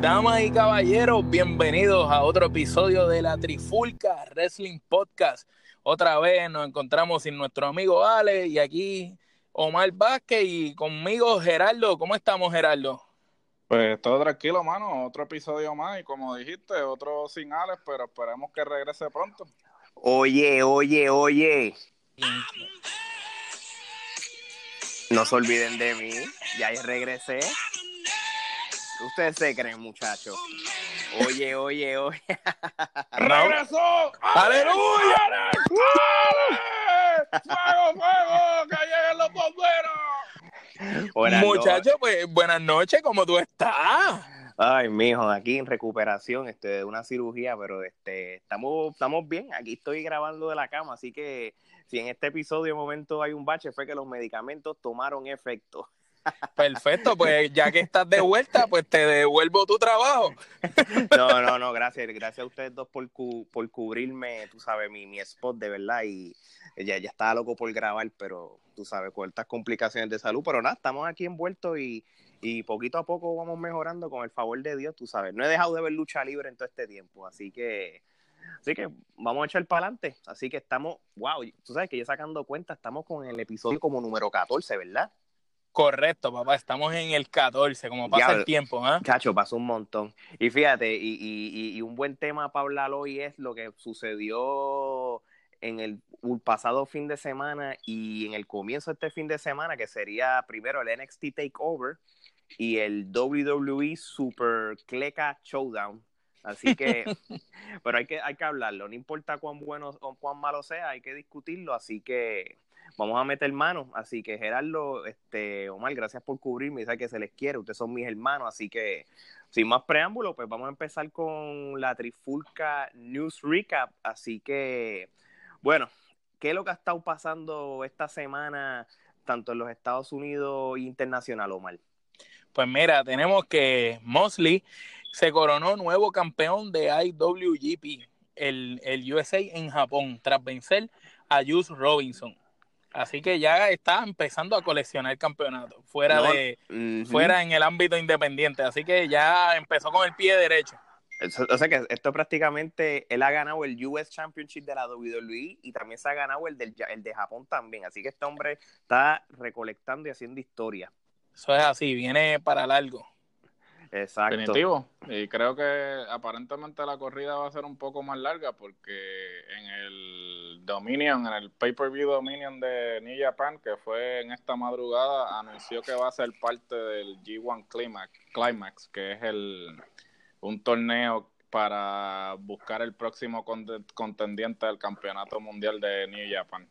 Damas y caballeros, bienvenidos a otro episodio de la Trifulca Wrestling Podcast. Otra vez nos encontramos sin nuestro amigo Ale y aquí Omar Vázquez y conmigo Gerardo. ¿Cómo estamos, Gerardo? Pues todo tranquilo, mano. Otro episodio más y como dijiste, otro sin Alex, pero esperemos que regrese pronto. Oye, oye, oye. No se olviden de mí. Ya regresé. Ustedes se creen, muchachos. Oye, oye, oye. ¡Regresó! ¡Aleluya! ¡Fuego, fuego! ¡Que lleguen los bomberos! Buenas Muchachos, pues buenas noches, ¿cómo tú estás? Ay, mijo, aquí en recuperación este, de una cirugía, pero este, estamos, estamos bien. Aquí estoy grabando de la cama, así que si en este episodio de momento hay un bache, fue que los medicamentos tomaron efecto. Perfecto, pues ya que estás de vuelta, pues te devuelvo tu trabajo. No, no, no, gracias. Gracias a ustedes dos por, cu- por cubrirme, tú sabes, mi, mi spot de verdad. Y ya, ya estaba loco por grabar, pero tú sabes, con estas complicaciones de salud. Pero nada, estamos aquí envueltos y, y poquito a poco vamos mejorando con el favor de Dios, tú sabes. No he dejado de ver lucha libre en todo este tiempo, así que. Así que vamos a echar para adelante. Así que estamos, wow, tú sabes que ya sacando cuenta, estamos con el episodio como número 14, ¿verdad? Correcto, papá, estamos en el 14, como pasa el tiempo, ¿ah? Chacho, pasó un montón. Y fíjate, y, y- y- y un buen tema para hablar hoy es lo que sucedió en el pasado fin de semana y en el comienzo de este fin de semana, que sería primero el NXT Takeover y el WWE Super Cleca Showdown. Así que, pero hay que, hay que hablarlo, no importa cuán bueno o cuán malo sea, hay que discutirlo, así que vamos a meter mano. Así que Gerardo, este, Omar, gracias por cubrirme, sabes que se les quiere, ustedes son mis hermanos, así que sin más preámbulo, pues vamos a empezar con la Trifulca News Recap. Así que, bueno, ¿qué es lo que ha estado pasando esta semana, tanto en los Estados Unidos e internacional, Omar? Pues mira, tenemos que Mosley se coronó nuevo campeón de IWGP, el, el USA en Japón, tras vencer a Juice Robinson. Así que ya está empezando a coleccionar campeonatos fuera No, de fuera en el ámbito independiente. Así que ya empezó con el pie derecho. O sea que esto prácticamente, él ha ganado el US Championship de la WWE y también se ha ganado el, del, el de Japón también. Así que este hombre está recolectando y haciendo historia. Eso es así, viene para largo. Exacto. Definitivo. Y creo que aparentemente la corrida va a ser un poco más larga porque en el Dominion, en el pay-per-view Dominion de New Japan, que fue en esta madrugada, anunció que va a ser parte del G1 Climax, Climax que es el un torneo para buscar el próximo conte- contendiente del campeonato mundial de New Japan.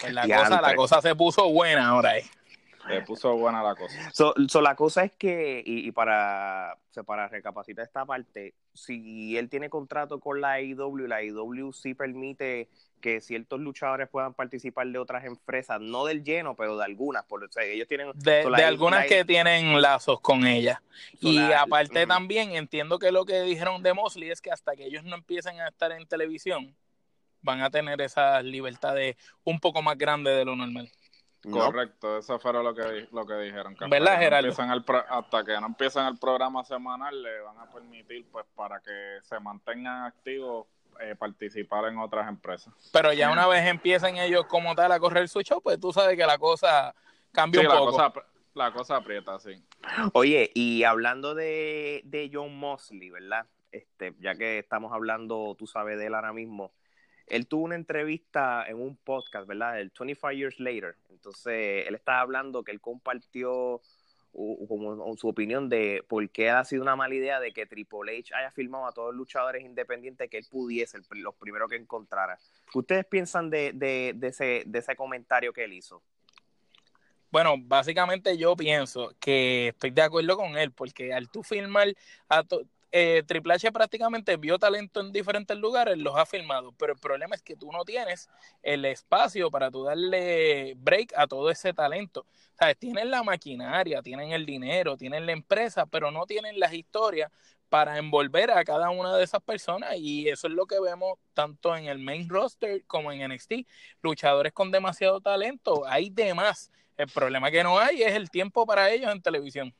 Pues la, cosa, la cosa se puso buena ahora. eh. Se puso buena la cosa. So, so la cosa es que, y, y para, o sea, para recapacitar esta parte, si él tiene contrato con la AEW, la AEW sí permite que ciertos luchadores puedan participar de otras empresas, no del lleno, pero de algunas, por o sea, ellos tienen De, so, la- de algunas que tienen lazos con ella. So, Y la- aparte también entiendo que lo que dijeron de Mosley es que hasta que ellos no empiecen a estar en televisión, van a tener esa libertad de un poco más grande de lo normal. ¿No? Correcto, eso fue lo que, lo que dijeron. Que ¿Verdad, que no Gerardo? empiezan el pro- hasta que no empiecen el programa semanal, le van a permitir, pues, para que se mantengan activos, eh, participar en otras empresas. Pero ya una vez empiecen ellos como tal a correr su show, pues tú sabes que la cosa cambia Sí, un la poco. cosa, la cosa aprieta, sí. Oye, y hablando de, de John Mosley, ¿verdad? Este, ya que estamos hablando, tú sabes de él ahora mismo, él tuvo una entrevista en un podcast, ¿verdad? El 25 Years Later. Entonces, él estaba hablando que él compartió como su opinión de por qué ha sido una mala idea de que Triple H haya firmado a todos los luchadores independientes que él pudiese, los primeros que encontrara. ¿Qué ustedes piensan de, de, de ese, de ese comentario que él hizo? Bueno, básicamente yo pienso que estoy de acuerdo con él, porque al tú firmar a to- eh, Triple H prácticamente vio talento en diferentes lugares, los ha filmado, pero el problema es que tú no tienes el espacio para darle break a todo ese talento. ¿Sabes? Tienen la maquinaria, tienen el dinero, tienen la empresa, pero no tienen las historias para envolver a cada una de esas personas y eso es lo que vemos tanto en el main roster como en NXT. Luchadores con demasiado talento, hay de más. El problema que no hay es el tiempo para ellos en televisión.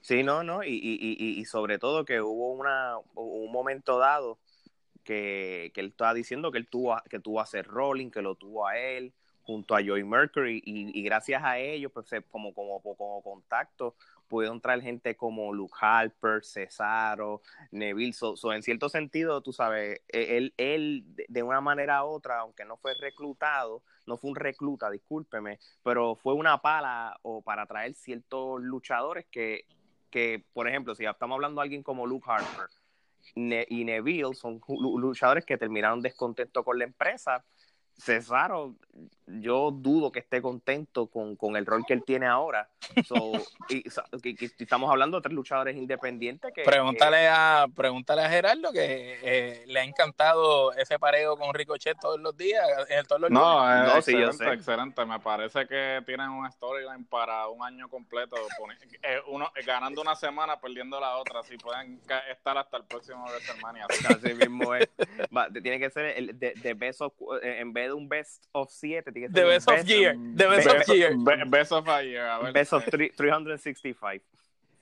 Sí, no, no, y, y, y, sobre todo que hubo una, un momento dado que, que él estaba diciendo que él tuvo, que tuvo a que lo tuvo a él, junto a Joey Mercury, y, gracias a ellos, pues como, como, como contacto, pudieron traer gente como Luke Harper, Cesaro, Neville. So, en cierto sentido, tú sabes, e, él, él de una manera u otra, aunque no fue reclutado, no fue un recluta, discúlpeme, pero fue una pala o para traer ciertos luchadores que, que por ejemplo, si estamos hablando de alguien como Luke Harper y Neville, son luchadores que terminaron descontentos con la empresa. Cesaro yo dudo que esté contento con, con, el rol que él tiene ahora. y, estamos hablando de tres luchadores independientes que... Pregúntale, A, pregúntale a Gerardo que eh, le ha encantado ese pareo con Ricochet todos los días. Eh, todos los no, no excelente, excelente. Me parece que tienen un storyline para un año completo. Eh, uno, ganando una semana, perdiendo la otra. Si pueden estar hasta el próximo WrestleMania. Así mismo es. tiene que ser el de, best of, en vez de un best of 7, The best, of year. The best, of year. Best of a year. best of 365.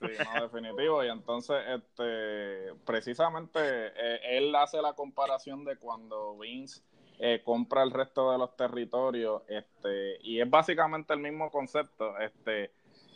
Sí, no, definitivo. Y entonces, este, precisamente, eh, él hace la comparación de cuando Vince eh, compra el resto de los territorios, este, y es básicamente el mismo concepto. Este,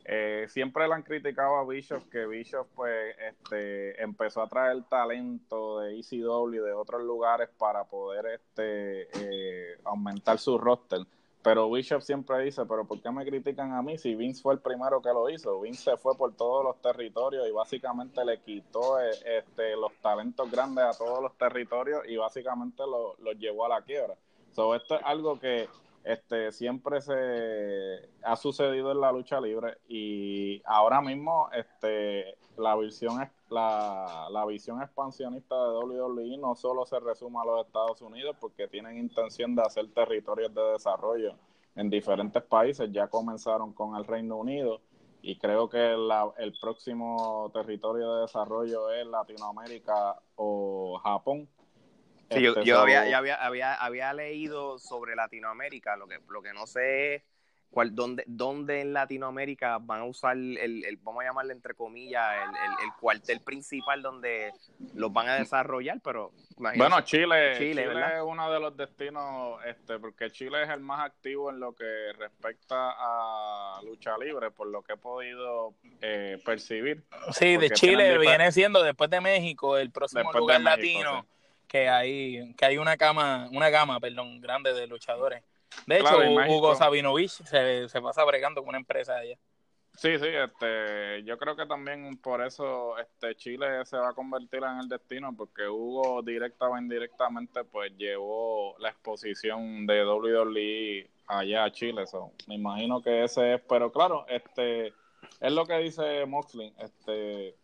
eh, siempre le han criticado a Bishop que Bishop pues este empezó a traer talento de ECW y de otros lugares para poder este eh, aumentar su roster pero Bishop siempre dice, pero ¿por qué me critican a mí si Vince fue el primero que lo hizo? Vince se fue por todos los territorios y básicamente le quitó eh, este, los talentos grandes a todos los territorios y básicamente los llevó a la quiebra. So, esto es algo que este siempre se ha sucedido en la lucha libre y ahora mismo este la visión la, la visión expansionista de WWE no solo se resume a los Estados Unidos porque tienen intención de hacer territorios de desarrollo en diferentes países ya comenzaron con el Reino Unido y creo que el próximo territorio de desarrollo es Latinoamérica o Japón yo, yo había, había, había, había, leído sobre Latinoamérica, lo que, lo que no sé es cuál, dónde, dónde en Latinoamérica van a usar el, el vamos a llamarle entre comillas, el, el, cuartel principal donde los van a desarrollar, pero bueno, Chile, Chile, es uno de los destinos, este, porque Chile es el más activo en lo que respecta a lucha libre, por lo que he podido eh, percibir. Sí, de Chile viene siendo después de México el próximo lugar latino que hay, que hay una cama, una gama, perdón, grande de luchadores. De hecho, Hugo Sabinovich se, se pasa bregando con una empresa allá. Sí, sí, este, yo creo que también por eso este Chile se va a convertir en el destino, porque Hugo directa o indirectamente pues llevó la exposición de WWE allá a Chile, so, me imagino que ese es, pero claro, este es lo que dice Moxley, este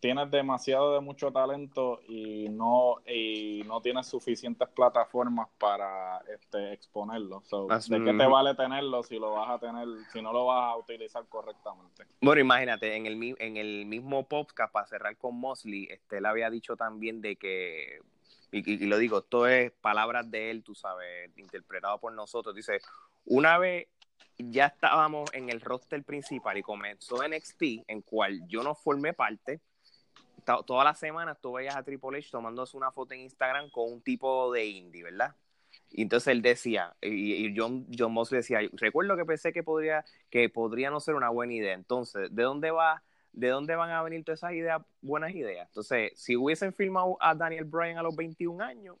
tienes demasiado de mucho talento y no y no tienes suficientes plataformas para este exponerlo. ¿De qué te vale tenerlo si lo vas a tener si no lo vas a utilizar correctamente? Bueno, imagínate en el en el mismo podcast para cerrar con Mosley, este él había dicho también de que y, lo digo, esto es palabras de él, tú sabes, interpretado por nosotros. Dice, una vez ya estábamos en el roster principal y comenzó NXT, en cual yo no formé parte, todas las semanas tú veías a Triple H tomándose una foto en Instagram con un tipo de indie, ¿verdad? Entonces él decía, y, John, John Mosley decía, recuerdo que pensé que podría, que podría no ser una buena idea. Entonces, ¿de dónde va? ¿De dónde van a venir todas esas ideas, buenas ideas? Entonces, si hubiesen filmado a Daniel Bryan a los 21 años,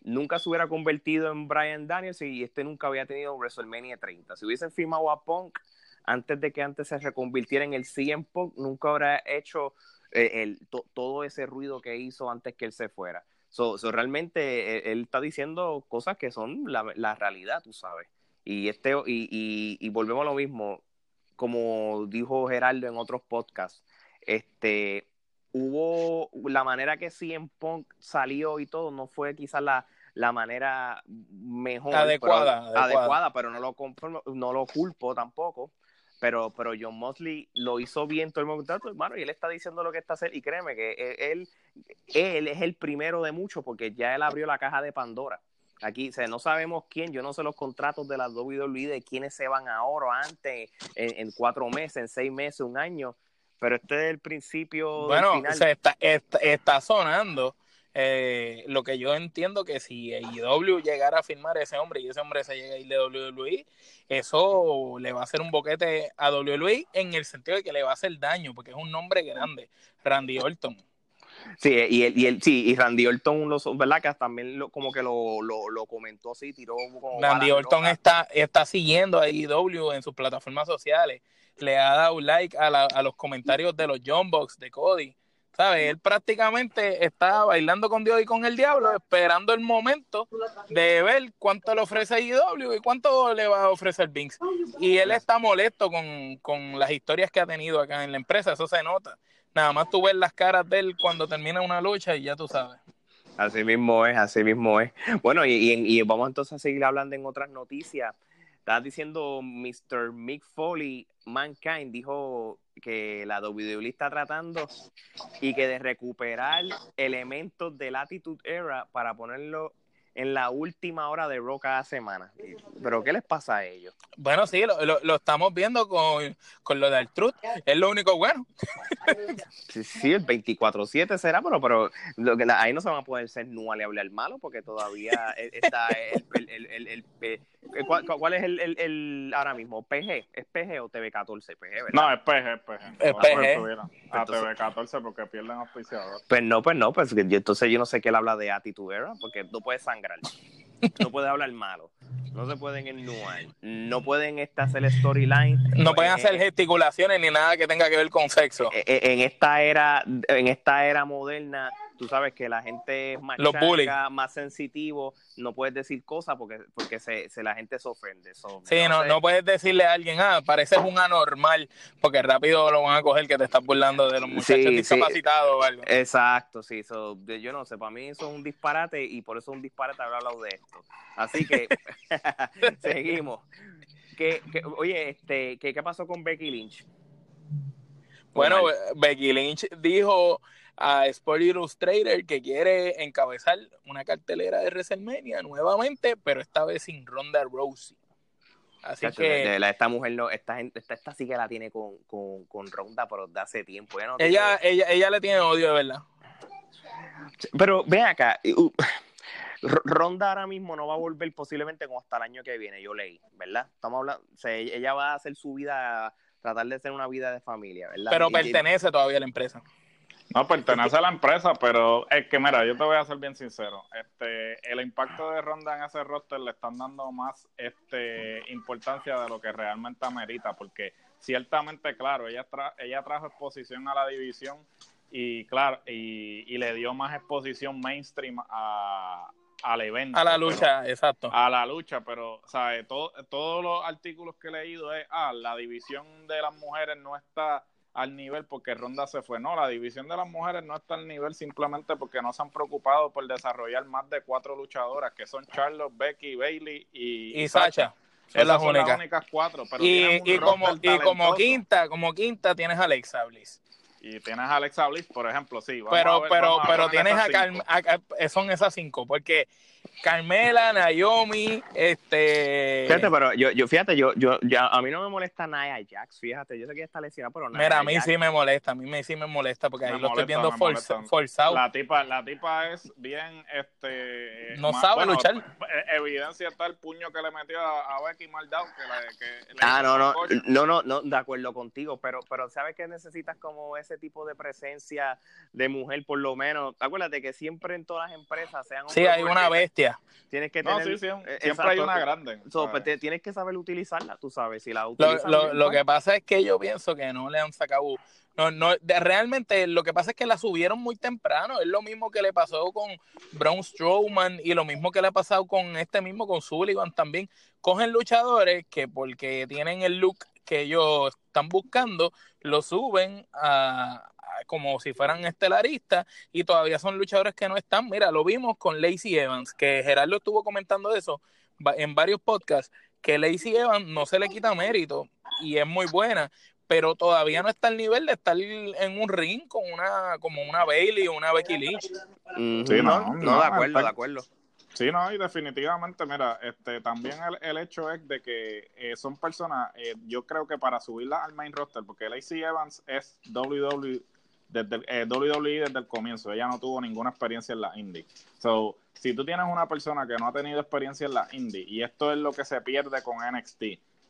nunca se hubiera convertido en Bryan Daniels y este nunca había tenido WrestleMania 30. Si hubiesen filmado a Punk antes de que antes se reconvirtiera en el CM Punk, nunca habría hecho eh, el, todo ese ruido que hizo antes que él se fuera. So, realmente eh, él, está diciendo cosas que son la, realidad, tú sabes. Y, este, y, y, volvemos a lo mismo, como dijo Geraldo en otros podcasts, este, hubo la manera que CM Punk salió y todo, no fue quizás la, la manera mejor. Adecuada, pero, adecuada. pero no lo, no lo culpo tampoco. Pero, pero John Mosley lo hizo bien todo el momento, hermano, y él está diciendo lo que está haciendo, y créeme que él, él es el primero de muchos, porque ya él abrió la caja de Pandora. Aquí o sea, no sabemos quién, yo no sé los contratos de la WWE, de quiénes se van ahora, antes, en, en cuatro meses, en seis meses, un año, pero este es el principio. Bueno, del final. se está, está, está sonando eh, lo que yo entiendo que si AEW llegara a firmar a ese hombre y ese hombre se llega a ir de WWE, eso le va a hacer un boquete a WWE en el sentido de que le va a hacer daño, porque es un nombre grande, Randy Orton. Sí, y él, y él, sí, y Randy Orton, lo, ¿verdad? Que también lo, como que lo, lo, lo comentó así, tiró como Randy Orton está, está siguiendo a AEW en sus plataformas sociales, le ha dado like a, la, a los comentarios de los John Box de Cody. ¿Sabes? Él prácticamente está bailando con Dios y con el diablo, esperando el momento de ver cuánto le ofrece IW y cuánto le va a ofrecer Vince. Y él está molesto con, con las historias que ha tenido acá en la empresa, eso se nota. Nada más tú ves las caras de él cuando termina una lucha y ya tú sabes. Así mismo es, así mismo es. Bueno, y, y, y vamos entonces a seguir hablando en otras noticias. Estabas diciendo Mr. Mick Foley, Mankind, dijo que la WWE está tratando y que de recuperar elementos de Latitude Era para ponerlo en la última hora de Raw cada semana. ¿Pero qué les pasa a ellos? Bueno, sí, lo, lo, lo estamos viendo con, con, lo del Truth. Es lo único bueno. sí, sí, el 24-7 será, pero, pero lo que, ahí no se van a poder ser no le hablar malo porque todavía está el, el, el, el ¿cuál, ¿cuál, es el, ahora mismo? ¿PG? ¿Es PG o TV14? PG, ¿verdad? No, es PG, es PG. Es PG. A TV14 porque pierden auspiciador. Pues no, pues no, pues entonces yo no sé qué él habla de Attitude Era porque no puede sangrar. No puede hablar malo. No se pueden ennuar. No pueden este, hacer storyline. No pueden hacer gesticulaciones ni nada que tenga que ver con sexo. En esta era, en esta era moderna, tú sabes que la gente es más Los chanca, más sensitivo, no puedes decir cosas porque, porque se, se la gente se ofende. So, sí, no, no, no, puedes decirle a alguien, ah, pareces un anormal, porque rápido lo van a coger que te estás burlando de los muchachos sí, discapacitados sí, o algo. Exacto, sí, so, yo no sé, para mí eso es un disparate y por eso es un disparate haber hablado de esto. Así que seguimos. ¿Qué, qué, oye, este, ¿qué, ¿qué pasó con Becky Lynch? Bueno, Becky Lynch dijo a Sport Illustrator que quiere encabezar una cartelera de WrestleMania nuevamente, pero esta vez sin Ronda Rousey. Así que de, de la, esta mujer no, esta gente, esta, esta sí que la tiene con, con, con Ronda, pero de hace tiempo. Ella, no ella, tiene... ella, ella le tiene odio de verdad. Pero ven acá, Ronda ahora mismo no va a volver posiblemente como hasta el año que viene, yo leí, ¿verdad? Estamos hablando, o sea, ella va a hacer su vida, tratar de hacer una vida de familia, ¿verdad? Pero y, pertenece todavía a la empresa. No, pertenece a la empresa, pero es que, mira, yo te voy a ser bien sincero. Este, el impacto de Ronda en ese roster le están dando más este, importancia de lo que realmente amerita, porque ciertamente, claro, ella, tra ella trajo exposición a la división y, claro, y, y le dio más exposición mainstream a, al evento. A la lucha, pero, exacto. A la lucha, pero, ¿sabes? Todo, todos los artículos que he leído es, ah, la división de las mujeres no está al nivel porque Ronda se fue. No, la división de las mujeres no está al nivel simplemente porque no se han preocupado por desarrollar más de cuatro luchadoras, que son Charlotte, Becky, Bailey y, y Sacha. Esas las son únicas. las únicas cuatro. Pero y, y como, y como quinta, como quinta tienes a Alexa Bliss. Y tienes a Alexa Bliss, por ejemplo, sí. pero, ver, pero, pero tienes a, Carm a, son esas cinco, porque Carmela, Naomi, este. Fíjate, pero yo, yo fíjate, yo, yo, ya, a mí no me molesta Nia Jax, fíjate, yo sé que ella está lesionada, pero Nia Mira, a mí Jax, sí me molesta, a mí me, sí me molesta, porque ahí me lo molesta, estoy viendo forza, forzado. La tipa, la tipa es bien, este. No sabe bueno, luchar. Evidencia está el puño que le metió a, a Becky Maldao, que, la, que le Ah, no, no, no, no, no, de acuerdo contigo, pero, pero ¿sabes que necesitas como ese tipo de presencia de mujer, por lo menos? Acuérdate que siempre en todas las empresas sean. Sí, hay una bestia. Tienes que no, tener. sí, sí, siempre exacto, hay una grande. So, pues, te, tienes que saber utilizarla, tú sabes. Si la utilizas. Lo, lo, bien, lo que pasa es que yo pienso que no le han sacado. No, no, de, realmente lo que pasa es que la subieron muy temprano. Es lo mismo que le pasó con Braun Strowman y lo mismo que le ha pasado con este mismo, con Sullivan también. Cogen luchadores que porque tienen el look que ellos están buscando, lo suben a, como si fueran estelaristas y todavía son luchadores que no están. Mira, lo vimos con Lacey Evans, que Gerardo estuvo comentando eso en varios podcasts, que Lacey Evans no se le quita mérito y es muy buena, pero todavía no está al nivel de estar en un ring con una como una Bailey o una Becky Lynch. sí, no, no, de acuerdo, de acuerdo. Sí, no, y definitivamente, mira, este, también el, hecho es de que eh, son personas, eh, yo creo que para subirla al main roster, porque Lacey Evans es WWE desde, eh, WWE desde el comienzo, ella no tuvo ninguna experiencia en la indie. So, si tú tienes una persona que no ha tenido experiencia en la indie, y esto es lo que se pierde con NXT,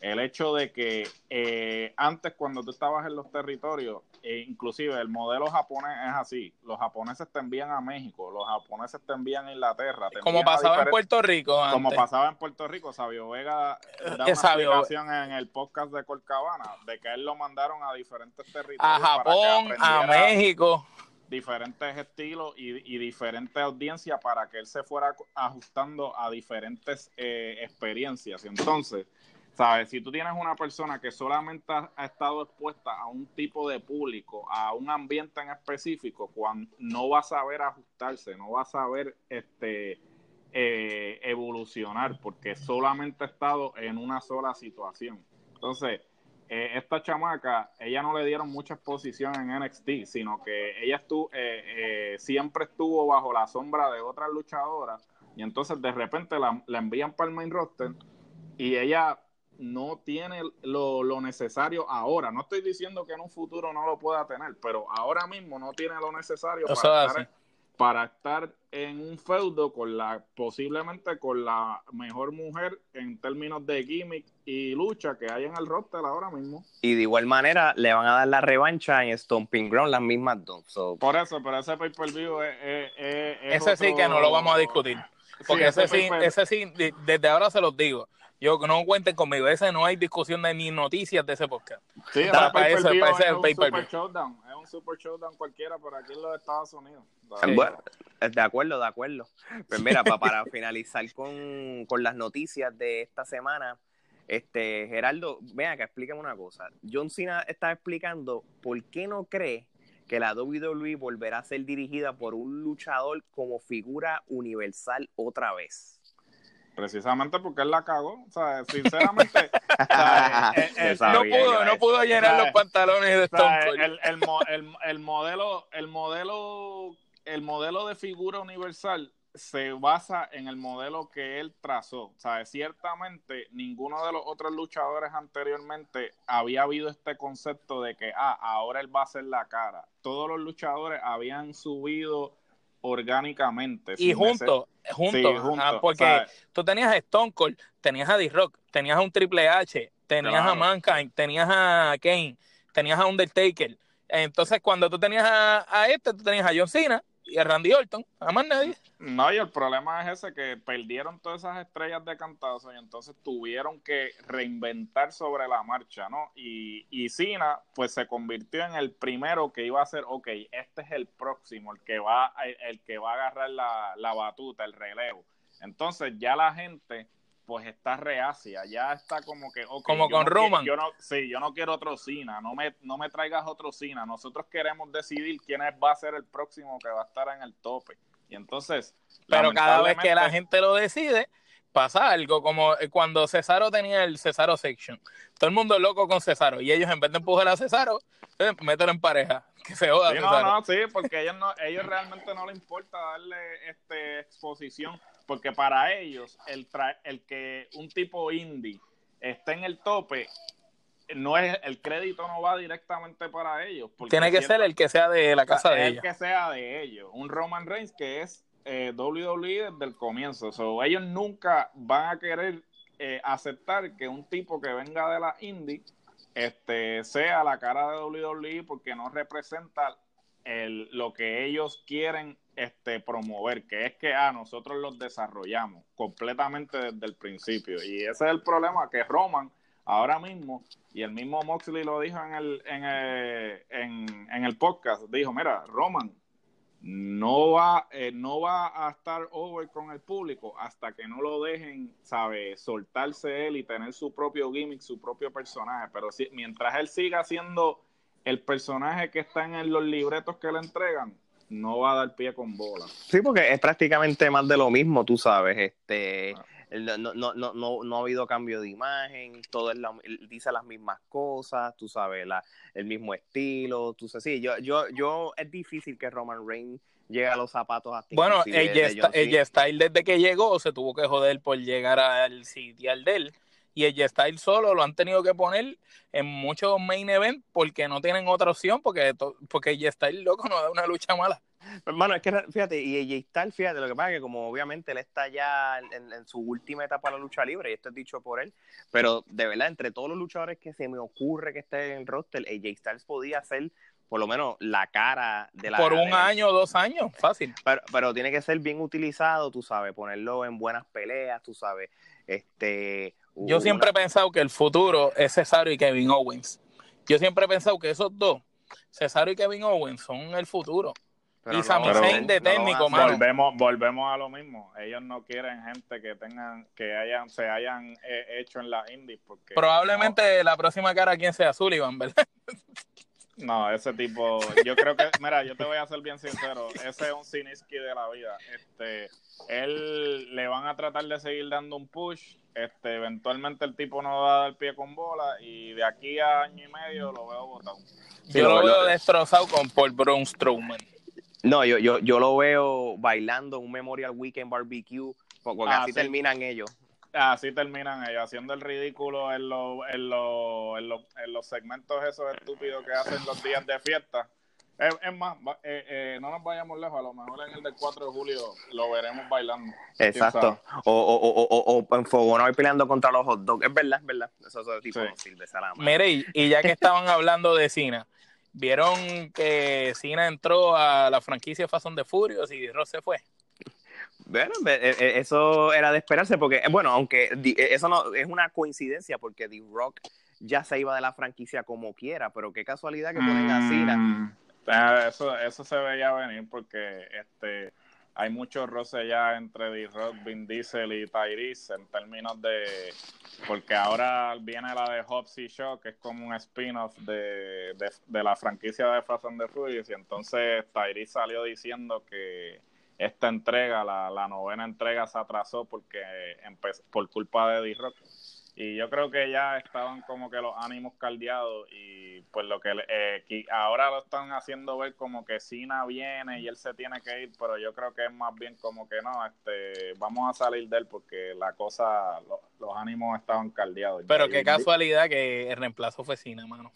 el hecho de que eh, antes cuando tú estabas en los territorios, e inclusive el modelo japonés es así, los japoneses te envían a México, los japoneses te envían a Inglaterra. como pasaba en Puerto Rico Como pasaba en Puerto Rico, Sabio Vega da una explicación en el podcast de Colcabana, de que él lo mandaron a diferentes territorios. A Japón, a México diferentes estilos y, y diferentes audiencias para que él se fuera ajustando a diferentes eh, experiencias. Entonces, ¿Sabes? Si tú tienes una persona que solamente ha, estado expuesta a un tipo de público, a un ambiente en específico, cuando no va a saber ajustarse, no va a saber este, eh, evolucionar, porque solamente ha estado en una sola situación. Entonces, eh, esta chamaca, ella no le dieron mucha exposición en NXT, sino que ella estuvo, eh, siempre estuvo bajo la sombra de otras luchadoras, y entonces de repente la, la envían para el main roster, y ella no tiene lo, lo, necesario ahora. No estoy diciendo que en un futuro no lo pueda tener, pero ahora mismo no tiene lo necesario para estar, para estar, en un feudo con la posiblemente con la mejor mujer en términos de gimmick y lucha que hay en el roster ahora mismo. Y de igual manera le van a dar la revancha en Stomping Ground las mismas dos. Por eso, pero ese pay per view es, ese sí que no lo vamos a discutir. Porque ese, sí, ese sí, desde ahora se los digo yo no cuenten conmigo, ese no hay discusión de ni noticias de ese podcast. Sí, para, para, eso, para ese es un super showdown, es un super showdown cualquiera por aquí en los Estados Unidos. Bueno, de acuerdo, de acuerdo. Pues mira, para, finalizar con, con, las noticias de esta semana, este Gerardo, vea que explíqueme una cosa. John Cena está explicando por qué no cree que la WWE volverá a ser dirigida por un luchador como figura universal otra vez. Precisamente porque él la cagó. O sea, sinceramente. no, pudo, no pudo llenar los pantalones de Stone Cold. El, el, el, el, modelo, el modelo, el modelo de figura universal se basa en el modelo que él trazó. O sea, ciertamente ninguno de los otros luchadores anteriormente había habido este concepto de que, ah, ahora él va a ser la cara. Todos los luchadores habían subido orgánicamente. Y juntos, juntos, porque tú tenías a Stone Cold, tenías a D-Rock, tenías a un Triple H, tenías a Mankind, tenías a Kane, tenías a Undertaker. Entonces, cuando tú tenías a, a este, tú tenías a John Cena, y a Randy Orton, a más nadie. No, y el problema es ese, que perdieron todas esas estrellas de cantazo y entonces tuvieron que reinventar sobre la marcha, ¿no? Y, y Cena, pues se convirtió en el primero que iba a ser, ok, este es el próximo, el que va, el, que va a agarrar la, la batuta, el relevo. Entonces ya la gente pues está reacia, ya está como que como con Roman. yo no, sí, yo no quiero otro Cena, no me, no me traigas otro Cena, nosotros queremos decidir quién va a ser el próximo que va a estar en el tope. Y entonces, pero cada vez que la gente lo decide, pasa algo, como cuando Cesaro tenía el Cesaro Section. Todo el mundo loco con Cesaro. Y ellos, en vez de empujar a Cesaro, eh, mételo en pareja. Que se joda. Sí, no, no, sí, porque ellos, no, ellos realmente no les importa darle este exposición porque para ellos el, el que un tipo indie esté en el tope no es el crédito no va directamente para ellos tiene que ser el que sea de la casa de ellos el que sea de ellos. Un Roman Reigns que es eh, WWE desde el comienzo. Ellos nunca van a querer eh, aceptar que un tipo que venga de la indie este sea la cara de WWE porque no representa el, lo que ellos quieren este, promover, que es que ah, nosotros los desarrollamos completamente desde el principio. Y ese es el problema, que Roman ahora mismo, y el mismo Moxley lo dijo en el, en el, en, el podcast, dijo, mira, Roman, no va, eh, no va a estar over con el público hasta que no lo dejen, sabe, soltarse él y tener su propio gimmick, su propio personaje. Pero si, mientras él siga siendo el personaje que está en los libretos que le entregan, no va a dar pie con bola. Sí, porque es prácticamente más de lo mismo, tú sabes. Este, ah. no, no, no, no, no ha habido cambio de imagen, todo es dice las mismas cosas, tú sabes, la, el mismo estilo, tú sabes, sí, yo, yo, yo, es difícil que Roman Reigns llegue a los zapatos hasta Bueno, ella Style desde que llegó se tuvo que joder por llegar al sitial de él y el Style solo lo han tenido que poner en muchos main events porque no tienen otra opción porque porque el Style loco no da una lucha mala. Hermano, es que fíjate, y AJ Styles, fíjate, lo que pasa es que como obviamente él está ya en, su última etapa de la lucha libre, y esto es dicho por él, pero de verdad, entre todos los luchadores que se me ocurre que esté en el roster, AJ Styles podía ser por lo menos la cara de la... Por un año o dos años, fácil. Pero, pero tiene que ser bien utilizado, tú sabes, ponerlo en buenas peleas, tú sabes, este... Yo siempre he pensado que el futuro es Cesaro y Kevin Owens. Yo siempre he pensado que esos dos, Cesaro y Kevin Owens, son el futuro y Sami Zayn de técnico, Volvemos, volvemos a lo mismo. Ellos no quieren gente que tengan, que hayan, se hayan eh, hecho en la indies porque probablemente la próxima cara quien sea Sullivan, ¿verdad? No, ese tipo, yo creo que, mira, yo te voy a ser bien sincero, ese es un Siniski de la vida. Este, él le van a tratar de seguir dando un push, este, eventualmente el tipo no va a dar pie con bola y de aquí a año y medio lo veo botado. yo lo veo destrozado con Paul Brown Strowman. No, yo, yo, yo lo veo bailando un Memorial Weekend Barbecue, porque ah, así terminan ellos. Así terminan ellos, haciendo el ridículo en, en, en, los segmentos esos estúpidos que hacen los días de fiesta. Es, más, eh, eh, no nos vayamos lejos, a lo mejor en el del 4 de julio lo veremos bailando. Exacto. O, o, o, o, en Fogón hoy peleando contra los hot dogs. Es verdad, es verdad. Eso es tipo sí. de salama. Mire, y, y ya que estaban hablando de Cina, ¿Vieron que Cena entró a la franquicia Fast de Furios y Ross se fue? Bueno, e, e, eso era de esperarse porque, bueno, aunque e, eso no es una coincidencia porque The Rock ya se iba de la franquicia como quiera, pero qué casualidad que ponen a. Mm, ah, eso, eso se veía venir porque este hay mucho roce ya entre D-Rock, Vin Diesel y Tyrese en términos de. Porque ahora viene la de Hobbs y Shaw, que es como un spin-off de, de, la franquicia de Fast and the Furious. Y entonces Tyrese salió diciendo que esta entrega, la, la novena entrega, se atrasó porque por culpa de D-Rock. Y yo creo que ya estaban como que los ánimos caldeados y pues lo que eh, ahora lo están haciendo ver como que Sina viene y él se tiene que ir, pero yo creo que es más bien como que no, este, vamos a salir de él porque la cosa, los ánimos estaban caldeados. Pero qué casualidad que el reemplazo fue Sina, mano.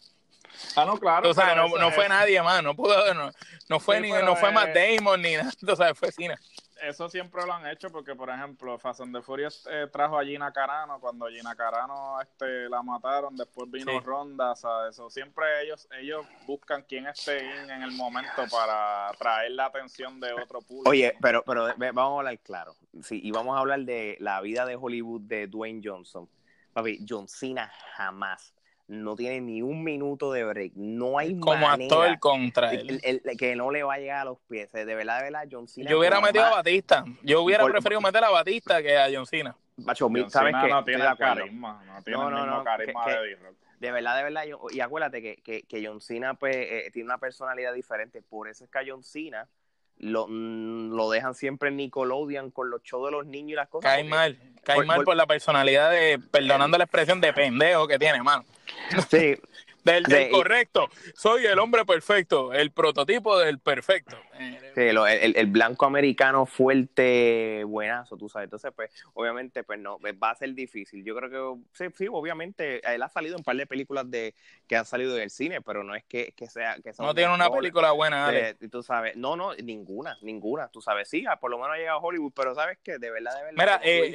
Ah, no, claro. O sea, no, no fue nadie más, no pudo, no, no fue ni, no fue Matt Damon ni nada, o sea, fue Sina eso siempre lo han hecho porque, por ejemplo, Fast and the Furious eh, trajo a Gina Carano cuando Gina Carano este, la mataron, después vino Ronda, o eso siempre ellos ellos buscan quién esté en el momento para traer la atención de otro público. Oye, pero pero vamos a hablar claro, sí, y vamos a hablar de la vida de Hollywood de Dwayne Johnson. Papi, John Cena jamás no tiene ni un minuto de break. No hay Como actor contra él. que no le va a llegar a los pies. De verdad, de verdad, John Cena. Yo hubiera metido a Batista. Yo hubiera preferido meter a Batista que a John Cena. ¿sabes que No tiene carisma. No tiene el mismo carisma de D-Rock. De verdad, de verdad, y acuérdate que, que, que John Cena pues, eh, tiene una personalidad diferente. Por eso es que a John Cena lo, mm, lo dejan siempre en Nickelodeon con los shows de los niños y las cosas. Cae mal, cae mal por la personalidad de, perdonando la expresión de pendejo que tiene, mano. Sí, Del, correcto. Soy el hombre perfecto, el prototipo del perfecto. El, blanco americano fuerte, buenazo, tú sabes. Entonces, pues, obviamente, pues no, pues, va a ser difícil. Yo creo que, sí, sí, obviamente, él ha salido en un par de películas de que han salido del cine, pero no es que, sea... Que no tiene una película buena, Y Tú sabes, no, no, ninguna, ninguna. Tú sabes, sí, por lo menos ha llegado a Hollywood, pero sabes que de verdad, de verdad... Mira, eh,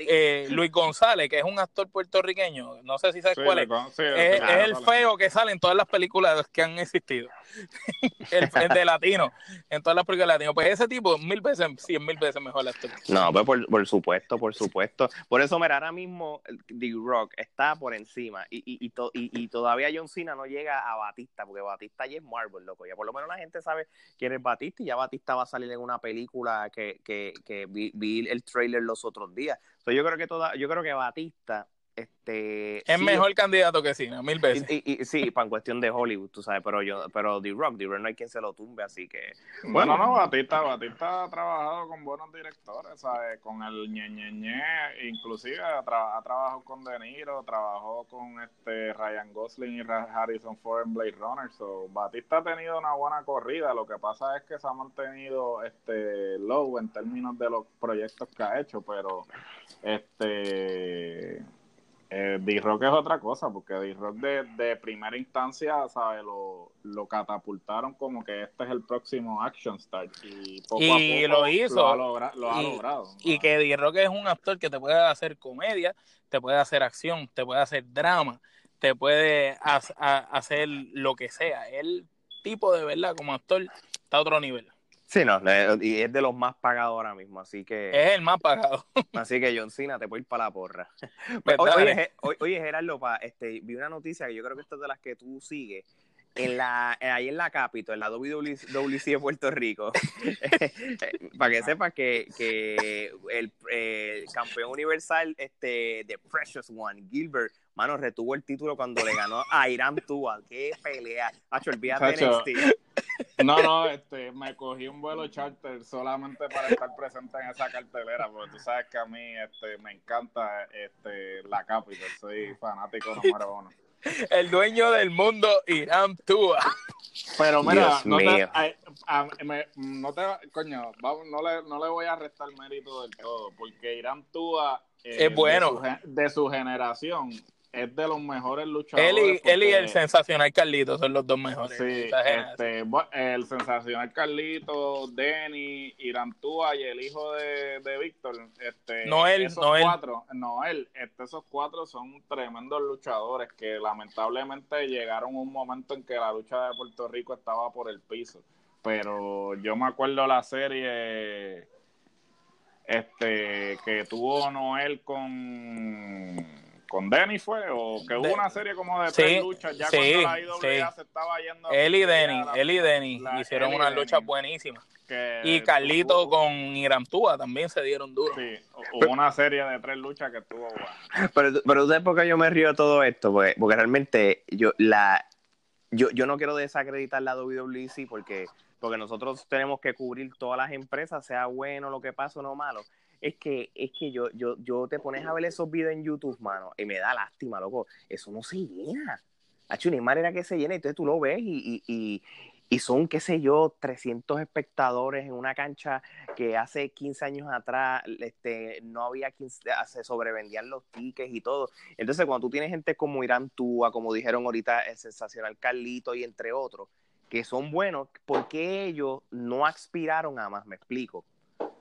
eh, Luis, González, que es un actor puertorriqueño, no sé si sabes cuál es, es, el feo que sale en todas las películas que han existido. el, de latino. En todas las películas latinas. Pues ese tipo, mil veces, cien mil veces mejor actor. No, pues por, por supuesto, por supuesto. Por eso, mira, ahora mismo The Rock está por encima y, y, y, to- y- y todavía John Cena no llega a Batista, porque Batista ya es Marvel, loco. Ya por lo menos la gente sabe quién es Batista y ya Batista va a salir en una película que, que, que vi, vi el trailer los otros días. So, yo creo que toda, yo creo que Batista este Es sí, mejor candidato que Cena, mil veces. y, y- y- sí, para en cuestión de Hollywood, tú sabes, pero yo, pero The Rock, The Rock no hay quien se lo tumbe, así que Bueno, no, Batista, Batista ha trabajado con buenos directores, ¿sabes? Con el ñe, ñe, ñe, inclusive ha, tra- ha trabajado con De Niro, trabajó con este Ryan Gosling y Harrison Ford en Blade Runner, so Batista ha tenido una buena corrida, lo que pasa es que se ha mantenido este low en términos de los proyectos que ha hecho, pero este eh, D-Rock es otra cosa, porque D-Rock de, de primera instancia, ¿sabes? Lo, lo catapultaron como que este es el próximo Action Star. Y poco Y a poco lo hizo. Lo ha, logra- lo ha Y- logrado. Y que D-Rock es un actor que te puede hacer comedia, te puede hacer acción, te puede hacer drama, te puede ha- ha- hacer lo que sea. El tipo de verdad como actor está a otro nivel. Sí, no, eh, y es de los más pagados ahora mismo, así que Es el más pagado. así que John Cena te puede ir para la porra. Pues oye, dale. oye, oye, oye, Gerardo, pa, este, vi una noticia que yo creo que esta es de las que tú sigues. En la, eh, ahí en la Capitol, en la WWC de Puerto Rico, para que sepas que, que el, eh, el campeón universal este, de Precious One, Gilbert, mano, retuvo el título cuando le ganó a Irán Tua. ¡Qué pelea! Hacho, olvídate. NXT. No, no, este, me cogí un vuelo charter solamente para estar presente en esa cartelera, porque tú sabes que a mí este, me encanta este, la Capitol, soy fanático número uno. El dueño del mundo, Irán Tua. Pero mira, Dios no mío. te, a- me- no te, coño, vamos, no le, no le voy a restar mérito del todo, porque Irán Tua eh, Es bueno. de su, gen- de su generación es de los mejores luchadores. Él y, él y porque- el sensacional Carlito son los dos mejores. Sí, este, el sensacional Carlito, Denny, Irantúa y el hijo de, de Víctor, este, Noel, esos Noel. cuatro, Noel, este, esos cuatro son tremendos luchadores que lamentablemente llegaron a un momento en que la lucha de Puerto Rico estaba por el piso. Pero yo me acuerdo la serie este que tuvo Noel con con Denny fue o que hubo De- una serie como de Sí, tres luchas ya sí, cuando la IWA sí. se estaba yendo a Él y Denny, la- él y Denny hicieron unas luchas buenísimas. Y Carlito hubo- con Irán Tua también se dieron duro. sí, hubo una serie de tres luchas que estuvo buena. Pero, pero ¿sabes por qué yo me río de todo esto? Porque, porque realmente yo la yo, yo no quiero desacreditar la WWC porque, porque nosotros tenemos que cubrir todas las empresas, sea bueno lo que pase o no malo. Es que, es que yo, yo, yo te pones a ver esos videos en YouTube, mano, y me da lástima, loco. Eso no se llena. Hacho, ni manera que se llena, entonces tú lo ves y, y, y, y son, qué sé yo, 300 espectadores en una cancha que hace 15 años atrás este, no había 15, se sobrevendían los tickets y todo. Entonces, cuando tú tienes gente como Irán Túa, como dijeron ahorita, el sensacional Carlito y entre otros, que son buenos, ¿por qué ellos no aspiraron a más? Me explico.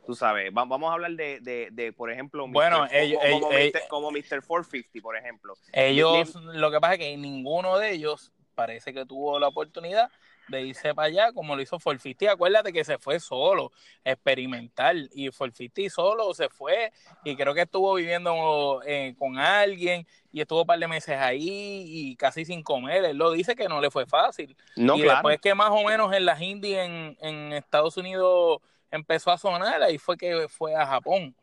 Tú sabes, va- vamos a hablar de, de, de por ejemplo, Bueno, Mr. ellos- como, como, ellos- Mr. como Mr. 450, por ejemplo. Ellos, lo que pasa es que ninguno de ellos parece que tuvo la oportunidad de irse para allá como lo hizo Forfisti. Acuérdate que se fue solo, experimental, y Forfisti solo se fue y creo que estuvo viviendo eh, con alguien y estuvo un par de meses ahí y casi sin comer. Él lo dice que no le fue fácil. No, y claro. después que más o menos en las indies en, en Estados Unidos empezó a sonar, ahí fue que fue a Japón.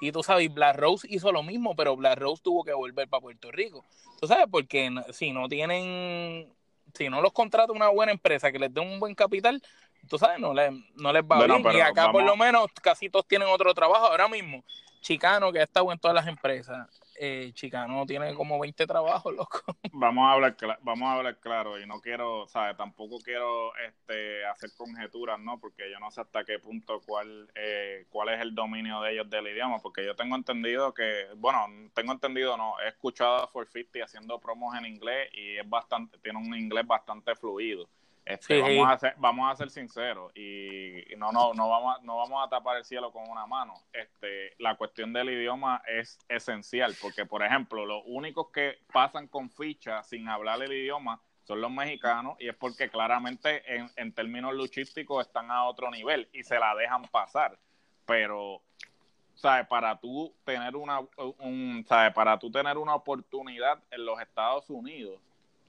Y tú sabes, Black Rose hizo lo mismo, pero Black Rose tuvo que volver para Puerto Rico. Tú sabes, porque si no tienen, si no los contrata una buena empresa que les dé un buen capital, tú sabes, no, les no les va Bueno, bien. Y acá por lo menos casi todos tienen otro trabajo. Ahora mismo, Chicano, que ha estado en todas las empresas, eh, Chicano tiene como 20 trabajos, loco. Vamos a hablar vamos a hablar claro y no quiero, ¿sabes? Tampoco quiero este hacer conjeturas, ¿no? Porque yo no sé hasta qué punto cuál eh, cuál es el dominio de ellos del idioma, porque yo tengo entendido que, bueno, tengo entendido, no, he escuchado a 450 haciendo promos en inglés y es bastante tiene un inglés bastante fluido. Este, Sí, vamos, sí. A ser, vamos a ser sinceros y, no, no, no, vamos a, no vamos a tapar el cielo con una mano. Este, la cuestión del idioma es esencial porque, por ejemplo, los únicos que pasan con ficha sin hablar el idioma son los mexicanos y es porque claramente en, en términos luchísticos están a otro nivel y se la dejan pasar. Pero, ¿sabes? Para tú tener una, un, ¿sabes? Para tú tener una oportunidad en los Estados Unidos,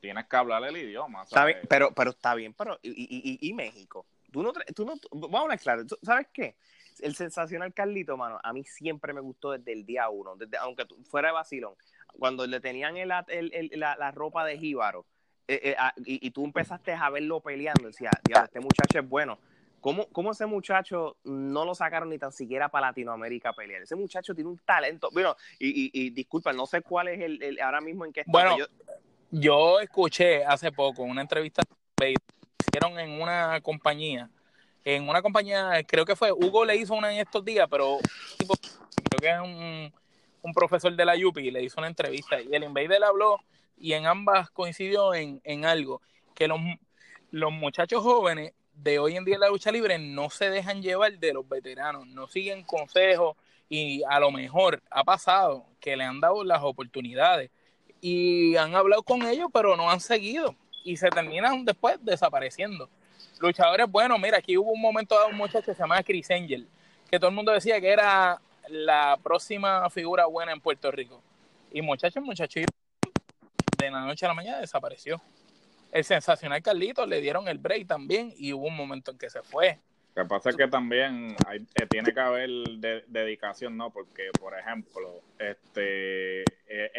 tienes que hablar el idioma. ¿sabes? Pero, pero está bien, pero ¿y, y, y México? Tú no, tú no, vamos a hablar claro, ¿sabes qué? El sensacional Carlito, mano, a mí siempre me gustó desde el día uno, desde, aunque fuera de vacilón, cuando le tenían el, el, la, la, ropa de jíbaro eh, eh, y, y, tú empezaste a verlo peleando, decía, este muchacho es bueno. ¿Cómo, ¿Cómo, ese muchacho no lo sacaron ni tan siquiera para Latinoamérica a pelear? Ese muchacho tiene un talento. Bueno, y, y, y disculpa, no sé cuál es el, el ahora mismo en qué está. Bueno, yo... yo... escuché hace poco una entrevista que hicieron en una compañía. En una compañía, creo que fue, Hugo le hizo una en estos días, pero creo que es un, un profesor de la UPI, le hizo una entrevista y el Invader habló y en ambas coincidió en, en algo, que los, los muchachos jóvenes de hoy en día en la lucha libre no se dejan llevar de los veteranos, no siguen consejos y a lo mejor ha pasado que le han dado las oportunidades y han hablado con ellos, pero no han seguido y se terminan después desapareciendo. Luchadores, bueno, mira, aquí hubo un momento de un muchacho que se llamaba Chris Angel, que todo el mundo decía que era la próxima figura buena en Puerto Rico. Y muchachos, muchachos, de la noche a la mañana desapareció el sensacional Carlitos le dieron el break también y hubo un momento en que se fue. Lo que pasa es que también eh, tiene que haber de, dedicación, ¿no? Porque, por ejemplo, este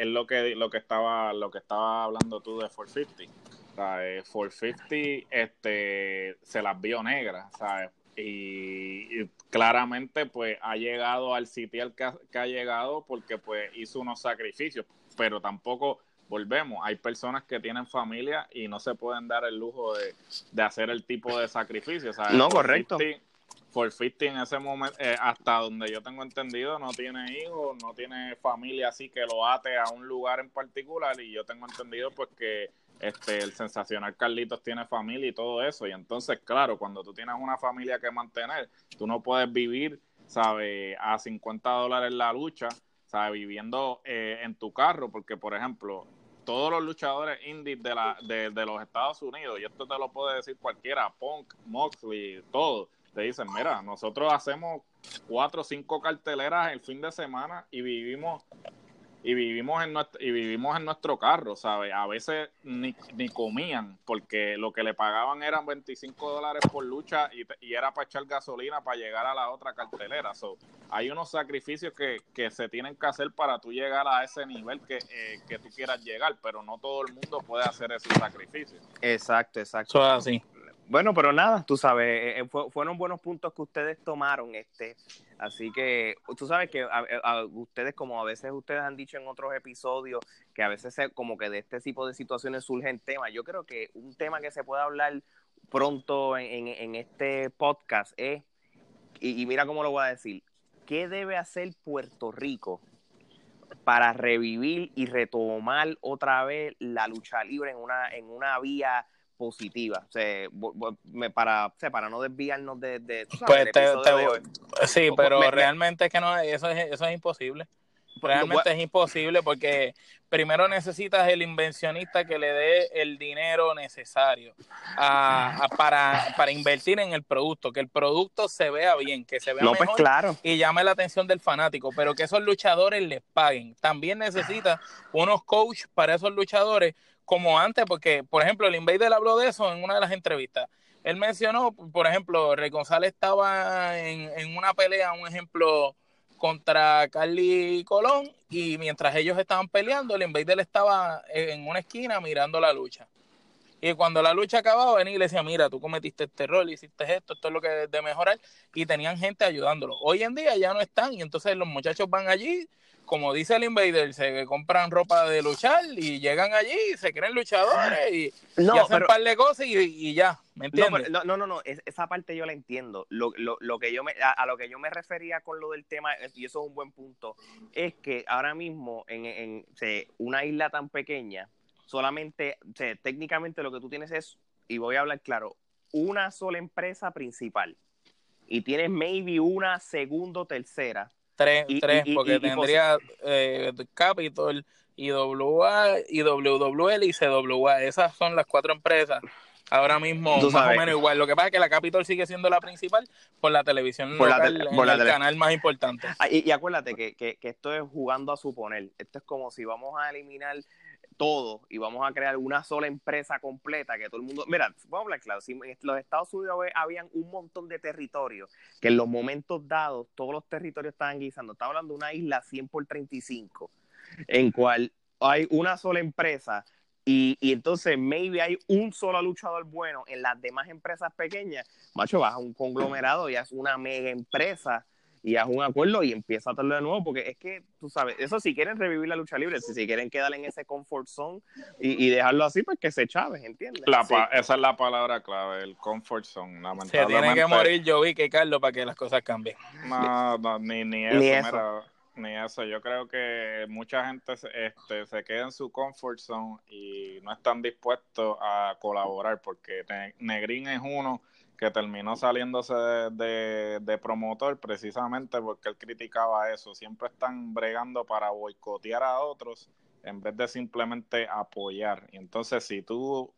es lo que, lo que estaba, lo que estaba hablando tú de 450. ¿sabes? 450 este, se las vio negras, ¿sabes? Y, claramente pues ha llegado al sitio que, que ha llegado porque pues hizo unos sacrificios, pero tampoco volvemos, hay personas que tienen familia y no se pueden dar el lujo de, de hacer el tipo de sacrificio. ¿sabes? No, correcto. 450 en ese momento, eh, hasta donde yo tengo entendido, no tiene hijos, no tiene familia así que lo ate a un lugar en particular y yo tengo entendido pues que este, el sensacional Carlitos tiene familia y todo eso. Y entonces, claro, cuando tú tienes una familia que mantener, tú no puedes vivir, ¿sabes? A 50 dólares la lucha, ¿sabes? Viviendo eh, en tu carro, porque, por ejemplo, todos los luchadores indies de, la, de, de los Estados Unidos, y esto te lo puede decir cualquiera, Punk, Moxley, todo te dicen, mira, nosotros hacemos cuatro o cinco carteleras el fin de semana y vivimos y vivimos en nuestro, y vivimos en nuestro carro, ¿sabes? A veces ni, ni comían porque lo que le pagaban eran 25 dólares por lucha y, y era para echar gasolina para llegar a la otra cartelera. So, hay unos sacrificios que, que, se tienen que hacer para tú llegar a ese nivel que, eh, que tú quieras llegar, pero no todo el mundo puede hacer ese sacrificio. Exacto, exacto. Eso es así. Bueno, pero nada, tú sabes, eh, eh fue, fueron buenos puntos que ustedes tomaron, este, así que tú sabes que a, a, ustedes, como a veces ustedes han dicho en otros episodios, que a veces se, como que de este tipo de situaciones surgen temas. Yo creo que un tema que se puede hablar pronto en, en, en este podcast es, y, y mira cómo lo voy a decir, ¿qué debe hacer Puerto Rico para revivir y retomar otra vez la lucha libre en una, en una vía positiva, o sea, para, o sea, para no desviarnos de, de, ¿sabes? Pues te, te, de sí, pero me, realmente es que no, eso es, eso es imposible. Realmente es imposible porque primero necesitas el invencionista que le dé el dinero necesario a, a, para, para, invertir en el producto, que el producto se vea bien, que se vea no, mejor pues claro. y llame la atención del fanático, pero que esos luchadores les paguen. También necesitas unos coaches para esos luchadores como antes, porque, por ejemplo, el Invader habló de eso en una de las entrevistas. Él mencionó, por ejemplo, Rey González estaba en, en una pelea, un ejemplo, contra Carly Colón, y mientras ellos estaban peleando, el Invader estaba en una esquina mirando la lucha. Y cuando la lucha acababa, venía y le decía, mira, tú cometiste este error, hiciste esto, esto es lo que de mejorar. Y tenían gente ayudándolo. Hoy en día ya no están, y entonces los muchachos van allí, como dice el Invader, se compran ropa de luchar y llegan allí, se creen luchadores y, no, y hacen pero, un par de cosas y, y ya, ¿me entiendes? No, no, no, no, esa parte yo la entiendo. Lo, lo, lo que yo me, a, a, lo que yo me refería con lo del tema, y eso es un buen punto, es que ahora mismo en, en una isla tan pequeña, solamente, técnicamente lo que tú tienes es, y voy a hablar claro, una sola empresa principal y tienes maybe una segunda o tercera Tres, Y- tres y- porque y- y tendría eh, Capitol, IWA, IWWL y CWA. Esas son las cuatro empresas. Ahora mismo, Tú más sabes. o menos igual. Lo que pasa es que la Capitol sigue siendo la principal por la televisión local, por la el tele- canal más importante. Ah, y, y acuérdate que, que, que esto es jugando a suponer. Esto es como si vamos a eliminar todo y vamos a crear una sola empresa completa que todo el mundo. Mira, vamos a hablar claro. Si en los Estados Unidos hab- habían un montón de territorios que en los momentos dados todos los territorios estaban guisando. Estamos hablando de una isla 100 por 35, en cual hay una sola empresa. Y, y entonces, maybe hay un solo luchador bueno en las demás empresas pequeñas. Macho, vas a un conglomerado y es una mega empresa y haz un acuerdo y empieza a hacerlo de nuevo, porque es que, tú sabes, eso si quieren revivir la lucha libre, si, si quieren quedar en ese comfort zone y, y dejarlo así, pues que se chaves, ¿entiendes? La Sí. pa- Esa es la palabra clave, el comfort zone. Se tiene que morir Joey que Carlos para que las cosas cambien. No, no, ni, ni eso, Ni eso. mira, ni eso. Yo creo que mucha gente se- este, se queda en su comfort zone y no están dispuestos a colaborar porque Ne- Negrín es uno que terminó saliéndose de, de- promotor precisamente porque él criticaba eso. Siempre están bregando para boicotear a otros en vez de simplemente apoyar. Y entonces si tú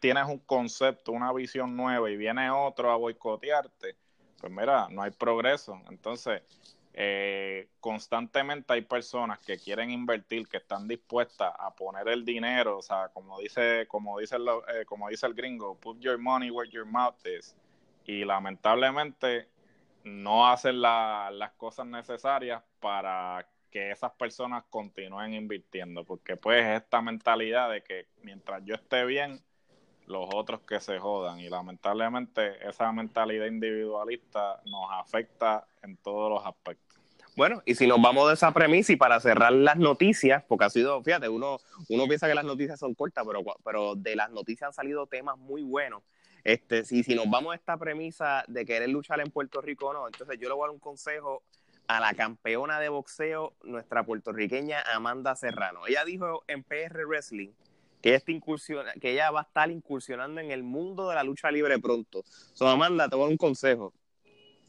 tienes un concepto, una visión nueva y viene otro a boicotearte, pues mira, no hay progreso. Entonces, eh, constantemente hay personas que quieren invertir, que están dispuestas a poner el dinero, o sea, como dice, como dice, lo- eh, como dice el gringo, put your money where your mouth is. Y lamentablemente no hacen la- las cosas necesarias para que esas personas continúen invirtiendo, porque pues esta mentalidad de que mientras yo esté bien, los otros que se jodan. Y lamentablemente esa mentalidad individualista nos afecta en todos los aspectos. Bueno, y si nos vamos de esa premisa y para cerrar las noticias, porque ha sido, fíjate, uno, uno piensa que las noticias son cortas, pero, pero de las noticias han salido temas muy buenos. Este, si, si nos vamos a esta premisa de querer luchar en Puerto Rico o no, entonces yo le voy a dar un consejo a la campeona de boxeo, nuestra puertorriqueña Amanda Serrano. Ella dijo en PR Wrestling que ella, incursiona- que ella va a estar incursionando en el mundo de la lucha libre pronto. So, Amanda, te voy a dar un consejo.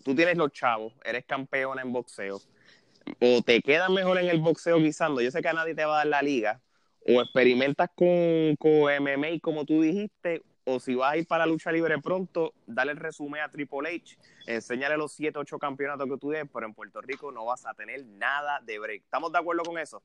Tú tienes los chavos, eres campeona en boxeo, o te quedas mejor en el boxeo guisando, yo sé que a nadie te va a dar la liga, o experimentas con, con MMA como tú dijiste, o si vas a ir para lucha libre pronto, dale el resumen a Triple H, enséñale los 7, 8 campeonatos que tú des, pero en Puerto Rico no vas a tener nada de break. ¿Estamos de acuerdo con eso?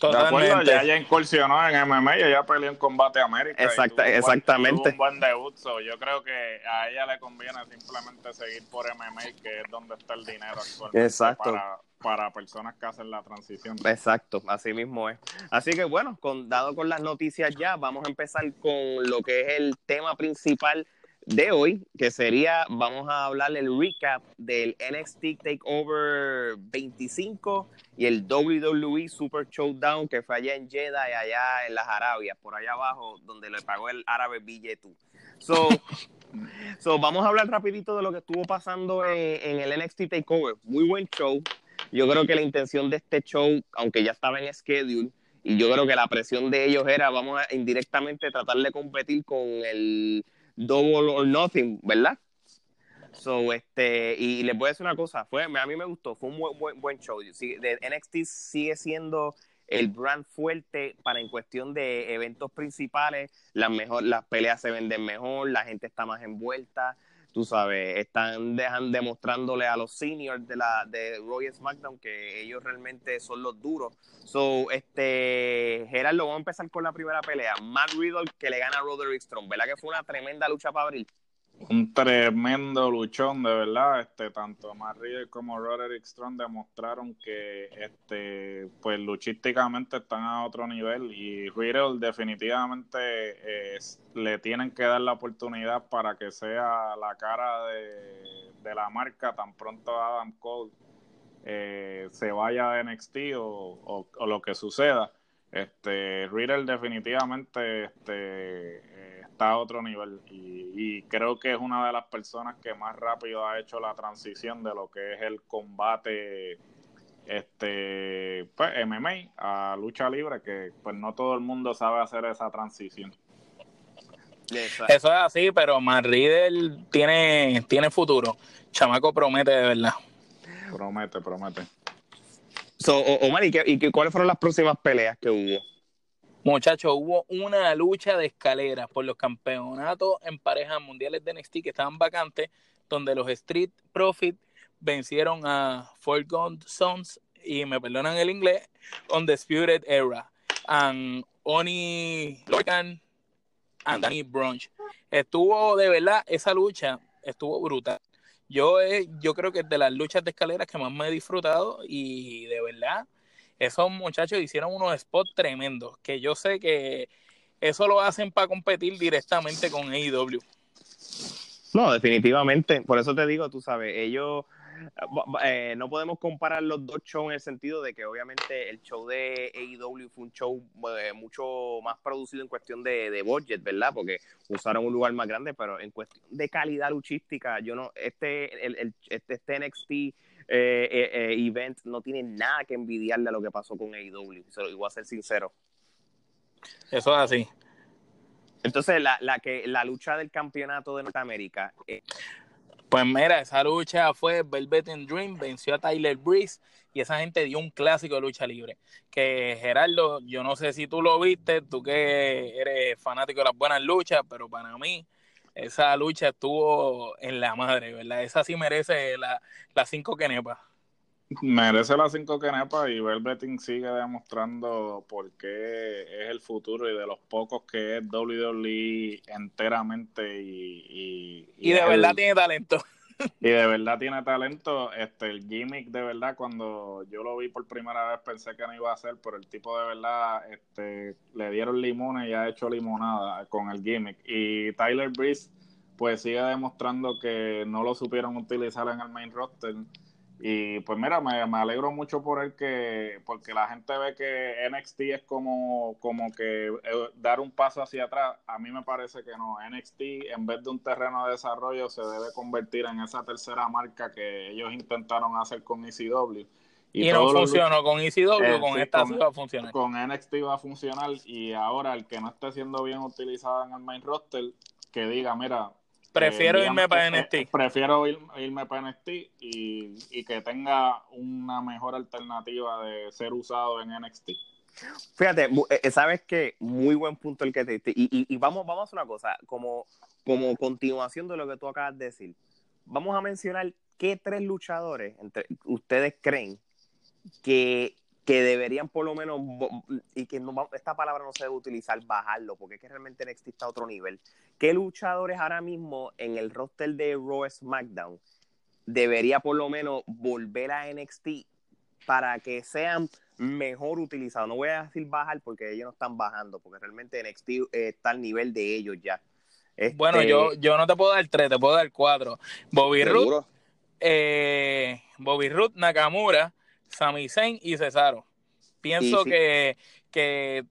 De acuerdo, Totalmente. ya ella incursionó en MMA y ella peleó en Combate América. y Exacta- tuvo exactamente. tuvo un buen debut. so yo creo que a ella le conviene simplemente seguir por MMA, que es donde está el dinero actualmente Exacto. Para, para personas que hacen la transición. Exacto, así mismo es. Así que bueno, con, dado con las noticias ya, vamos a empezar con lo que es el tema principal de hoy, que sería, vamos a hablar el recap del NXT Takeover 25 y el WWE Super Showdown que fue allá en Jeddah y allá en las Arabias, por allá abajo, donde le pagó el árabe BJ2. So, so, vamos a hablar rapidito de lo que estuvo pasando en, en el NXT Takeover. Muy buen show. Yo creo que la intención de este show, aunque ya estaba en schedule, y yo creo que la presión de ellos era, vamos a indirectamente tratar de competir con el Double or Nothing, ¿verdad? So, este, y les voy a decir una cosa, fue, a mí me gustó, fue un buen, buen, buen show. Sí, de NXT sigue siendo el brand fuerte para en cuestión de eventos principales, las mejor, las peleas se venden mejor, la gente está más envuelta, tú sabes, están dejan, demostrándole a los seniors de la de Royal SmackDown que ellos realmente son los duros. So, este, Gerardo, vamos a empezar con la primera pelea. Matt Riddle que le gana a Roderick Strong, ¿verdad que fue una tremenda lucha para abrir? Un tremendo luchón, de verdad. Este, tanto Matt como Roderick Strong demostraron que este, pues luchísticamente están a otro nivel y Riddle definitivamente eh, le tienen que dar la oportunidad para que sea la cara de, de la marca tan pronto Adam Cole eh, se vaya de NXT o, o lo que suceda. Este, Riddle definitivamente este, eh, está a otro nivel y, y, creo que es una de las personas que más rápido ha hecho la transición de lo que es el combate este pues, MMA a lucha libre que pues no todo el mundo sabe hacer esa transición. Eso es así, pero Matt Riddle tiene, tiene futuro. Chamaco promete de verdad. Promete, promete. So, Omar, ¿y, ¿y cuáles fueron las próximas peleas que hubo? Muchachos, hubo una lucha de escaleras por los campeonatos en parejas mundiales de NXT que estaban vacantes, donde los Street Profits vencieron a Forgotten Sons y me perdonan el inglés, Undisputed Era, and Oni Logan and Danny Brunch. Estuvo de verdad, esa lucha estuvo brutal. Yo, yo creo que es de las luchas de escaleras que más me he disfrutado y de verdad, esos muchachos hicieron unos spots tremendos, que yo sé que eso lo hacen para competir directamente con AEW. No, definitivamente, por eso te digo, tú sabes, ellos eh, no podemos comparar los dos shows en el sentido de que obviamente el show de AEW fue un show eh, mucho más producido en cuestión de, de, budget, ¿verdad? Porque usaron un lugar más grande, pero en cuestión de calidad luchística, yo no, este, el, este, este NXT eh, event no tiene nada que envidiarle a lo que pasó con AEW, y voy a ser sincero. Eso es así. Entonces, la, la, que, la lucha del campeonato de Norteamérica. Pues mira, esa lucha fue Velvet Dream, venció a Tyler Breeze y esa gente dio un clásico de lucha libre. Que Gerardo, yo no sé si tú lo viste, tú que eres fanático de las buenas luchas, pero para mí esa lucha estuvo en la madre, ¿verdad? Esa sí merece las la cinco quenepas. Merece las cinco quenepas y Velveting sigue demostrando por qué es el futuro y de los pocos que es WWE enteramente y... Y, de verdad tiene talento. Y de verdad tiene talento. Este, el gimmick de verdad, cuando yo lo vi por primera vez pensé que no iba a ser, pero el tipo de verdad este, le dieron limones y ha hecho limonada con el gimmick. Y Tyler Breeze pues sigue demostrando que no lo supieron utilizar en el main roster y pues mira, me, alegro mucho por él que, porque la gente ve que NXT es como, como que eh, dar un paso hacia atrás. A mí me parece que no. NXT, en vez de un terreno de desarrollo, se debe convertir en esa tercera marca que ellos intentaron hacer con ECW. Y, no funcionó con ECW, eh, con esta sí va a funcionar. Con NXT va a funcionar y ahora el que no esté siendo bien utilizado en el main roster, que diga, mira, Prefiero irme para NXT. Prefiero irme para NXT y, y, que tenga una mejor alternativa de ser usado en NXT. Fíjate, eh, eh, sabes que muy buen punto el que te y, y, y, vamos, vamos a hacer una cosa, como, como continuación de lo que tú acabas de decir, vamos a mencionar qué tres luchadores entre ustedes creen que que deberían por lo menos, y que no, esta palabra no se debe utilizar, bajarlo, porque es que realmente NXT está a otro nivel. ¿Qué luchadores ahora mismo en el roster de Raw SmackDown debería por lo menos volver a NXT para que sean mejor utilizados? No voy a decir bajar porque ellos no están bajando, porque realmente NXT está al nivel de ellos ya. Bueno, este yo, yo no te puedo dar tres, te puedo dar cuatro. Bobby Roode, eh, Bobby Roode, Nakamura, Sami Zayn y Cesaro. Pienso que, que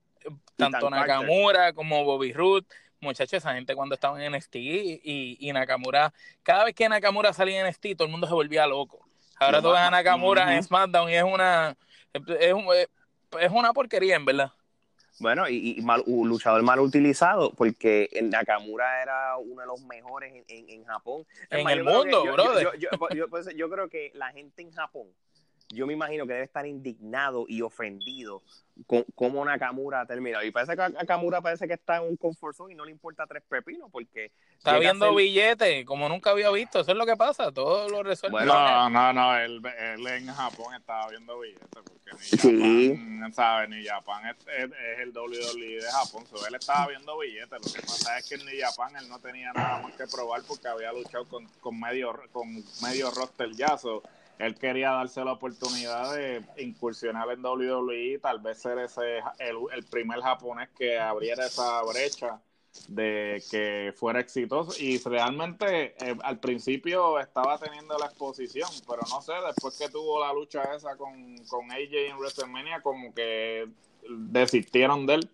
tanto Nakamura como Bobby Roode, muchachos, esa gente cuando estaban en NXT y, y, Nakamura, cada vez que Nakamura salía en NXT, todo el mundo se volvía loco. Ahora tú ves a Nakamura en SmackDown y es una, es, es una porquería, en verdad. Bueno, y, y mal, un luchador mal utilizado, porque Nakamura era uno de los mejores en, en, Japón. En el mundo, brother. Pues, yo, creo que la gente en Japón yo me imagino que debe estar indignado y ofendido con cómo Nakamura ha terminado. Y parece que Nakamura parece que está en un confort y no le importa tres pepinos porque... Está viendo billetes, como nunca había visto. Eso es lo que pasa, todo lo resuelve. no, no, no, él, en Japón estaba viendo billetes porque ni Japón, ¿sabes? Ni Japón es, el WWE de Japón. él estaba viendo billetes. Lo que pasa es que en Ni Japan él no tenía nada más que probar porque había luchado con, con medio con medio roster ya él quería darse la oportunidad de incursionar en WWE, tal vez ser ese el, primer japonés que abriera esa brecha de que fuera exitoso y realmente eh, al principio estaba teniendo la exposición, pero no sé, después que tuvo la lucha esa con, con AJ en WrestleMania como que desistieron de él.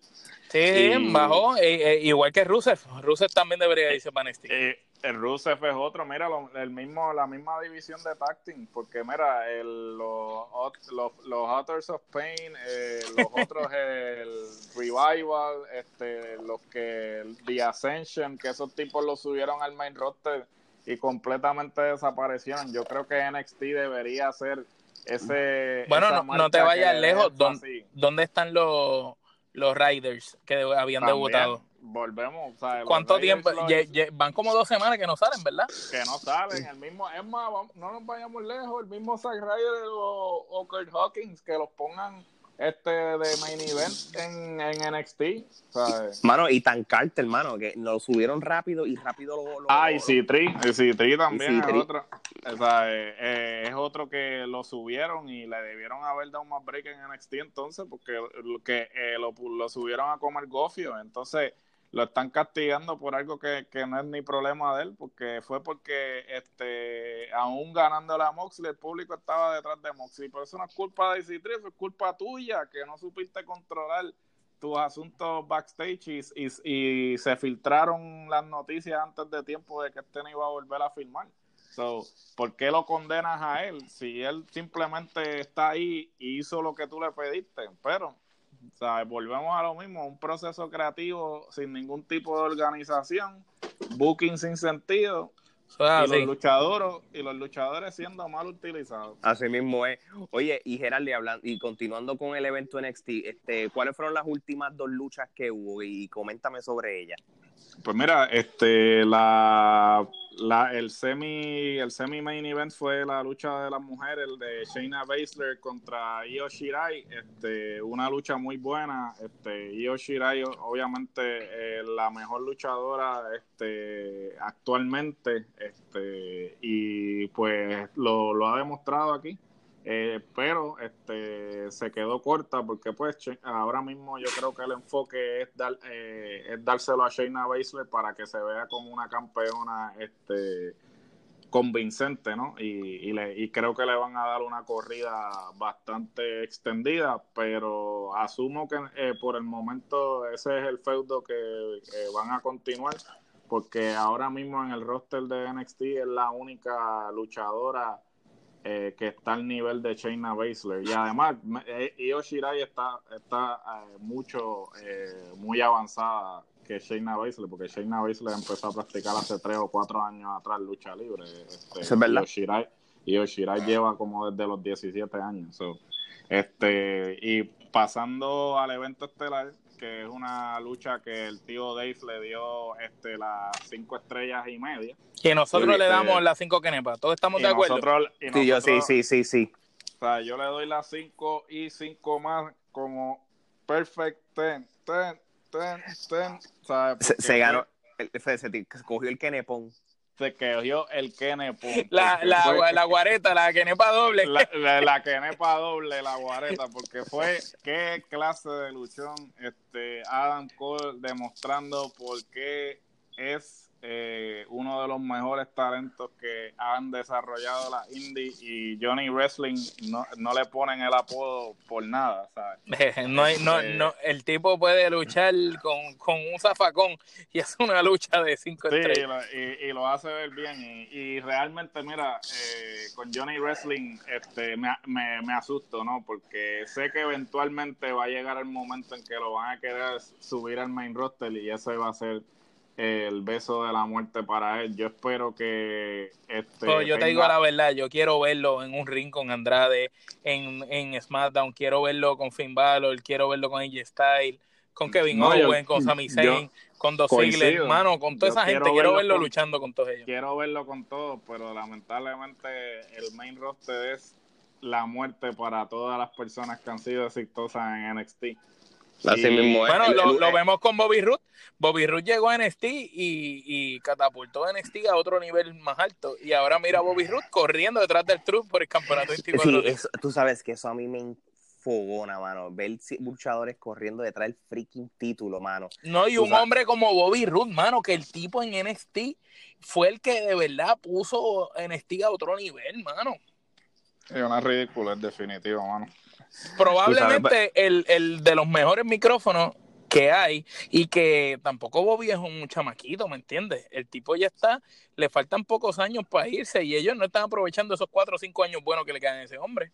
Sí, bajó, eh, eh, igual que Rusev, Rusev también debería irse para NXT. El Rusev es otro, mira, el mismo, la misma división de tacting, porque mira, el, los, los, los of Pain, eh, los otros, el Revival, este, los que, The Ascension, que esos tipos los subieron al main roster y completamente desaparecieron. Yo creo que NXT debería ser ese. Bueno, no, no te vayas lejos. ¿Dónde, dónde están los, los Riders que habían También, debutado? Volvemos. o sea, ¿Cuánto tiempo? los- Ye- ye- van como dos semanas que no salen, ¿verdad? que no salen. El mismo, es más, vamos- no nos vayamos lejos. El mismo Zack Ryder o, o Kurt Hawkins que los pongan este de main event en, en NXT. ¿sabes? Mano, y Tan Carter, hermano, que lo subieron rápido y rápido lo. lo- Ah, y lo- Citri, y Citri también Y es otro. O sea, eh, eh, es otro que lo subieron y le debieron haber dado más break en NXT entonces, porque lo, que, eh, lo, lo subieron a comer gofio. Entonces lo están castigando por algo que, que no es ni problema de él, porque fue porque este aún ganando la Moxley, el público estaba detrás de Moxley. Pero eso no es culpa de Citri, eso es culpa tuya, que no supiste controlar tus asuntos backstage y, y, se filtraron las noticias antes de tiempo de que este no iba a volver a filmar. So, ¿Por qué lo condenas a él si él simplemente está ahí y hizo lo que tú le pediste? Pero, ¿sabes? volvemos a lo mismo, un proceso creativo sin ningún tipo de organización, booking sin sentido y, los luchadores, y los luchadores siendo mal utilizados. Así mismo es. Oye, y Gerald, y hablando, y continuando con el evento NXT, este, ¿cuáles fueron las últimas dos luchas que hubo? Y coméntame sobre ellas. Pues mira, este, la, la, el semi, el semi main event fue la lucha de las mujeres, el de Shayna Baszler contra Io Shirai, este, una lucha muy buena, este, Io Shirai obviamente eh, la mejor luchadora, este, actualmente, este, y pues lo, lo ha demostrado aquí. Eh, pero este se quedó corta porque pues ahora mismo yo creo que el enfoque es dar eh, es dárselo a Shayna Baszler para que se vea como una campeona este convincente no y, y, le, y creo que le van a dar una corrida bastante extendida pero asumo que eh, por el momento ese es el feudo que eh, van a continuar porque ahora mismo en el roster de NXT es la única luchadora eh, que está al nivel de Shayna Baszler y además eh, Io Shirai está está eh, mucho eh, muy avanzada que Shayna Baszler porque Shayna Baszler empezó a practicar hace tres o cuatro años atrás lucha libre este, es verdad. Io Shirai, Io Shirai lleva como desde los 17 años so, este y pasando al evento estelar que es una lucha que el tío Dave le dio este las cinco estrellas y media Que nosotros le damos eh, las cinco kenepas. Todos estamos y de acuerdo. nosotros, y Sí, yo sí, nosotros- sí, sí, sí. o sea, yo le doy las 5 y 5 más como perfect 10, 10, 10, 10. ¿sabes? Se, Porque se ganó, el- se, se cogió el Kenepon. Se cogió el Kene Pum, La, la, fue- la guareta, la kenepa doble. la, la, la doble, la guareta, porque fue qué clase de luchón este Adam Cole demostrando por qué es eh, uno de los mejores talentos que han desarrollado la indie y Johnny Wrestling no, no le ponen el apodo por nada, ¿sabes? No hay, no, Eh. no, el tipo puede luchar con, con un zafacón y es una lucha de cinco Sí, y estrellas. y lo hace ver bien. Y, y realmente, mira, eh, con Johnny Wrestling este, me, me, me asusto, ¿no? Porque sé que eventualmente va a llegar el momento en que lo van a querer subir al main roster y ese va a ser el beso de la muerte para él. Yo espero que... Este, yo te digo la verdad, yo quiero verlo en un ring con Andrade, en, en SmackDown, quiero verlo con Finn Balor, quiero verlo con AJ Styles, con Kevin No, yo- Owens, con Sami Zayn, con Dos. Ziggler, hermano, con toda Yo esa gente, quiero verlo con- luchando con todos ellos. quiero verlo con todo, pero lamentablemente el main roster es la muerte para todas las personas que han sido exitosas en NXT. Así Y- mismo es. Bueno, El- lo, el- lo vemos con Bobby Roode. Bobby Roode llegó a NXT y, y catapultó a NXT a otro nivel más alto. Y ahora mira a Bobby Roode corriendo detrás del truth por el campeonato Sí, 24 eso- tú sabes que eso a mí me enfogona, mano. Ver luchadores corriendo detrás del freaking título, mano. No, y Tú un sabes. hombre como Bobby Roode, mano, que el tipo en NXT fue el que de verdad puso NXT a otro nivel, mano. Es una ridícula, es definitivo, mano. Probablemente el, el de los mejores micrófonos que hay y que tampoco Bobby es un chamaquito, ¿me entiendes? El tipo ya está, le faltan pocos años para irse y ellos no están aprovechando esos cuatro o cinco años buenos que le quedan a ese hombre.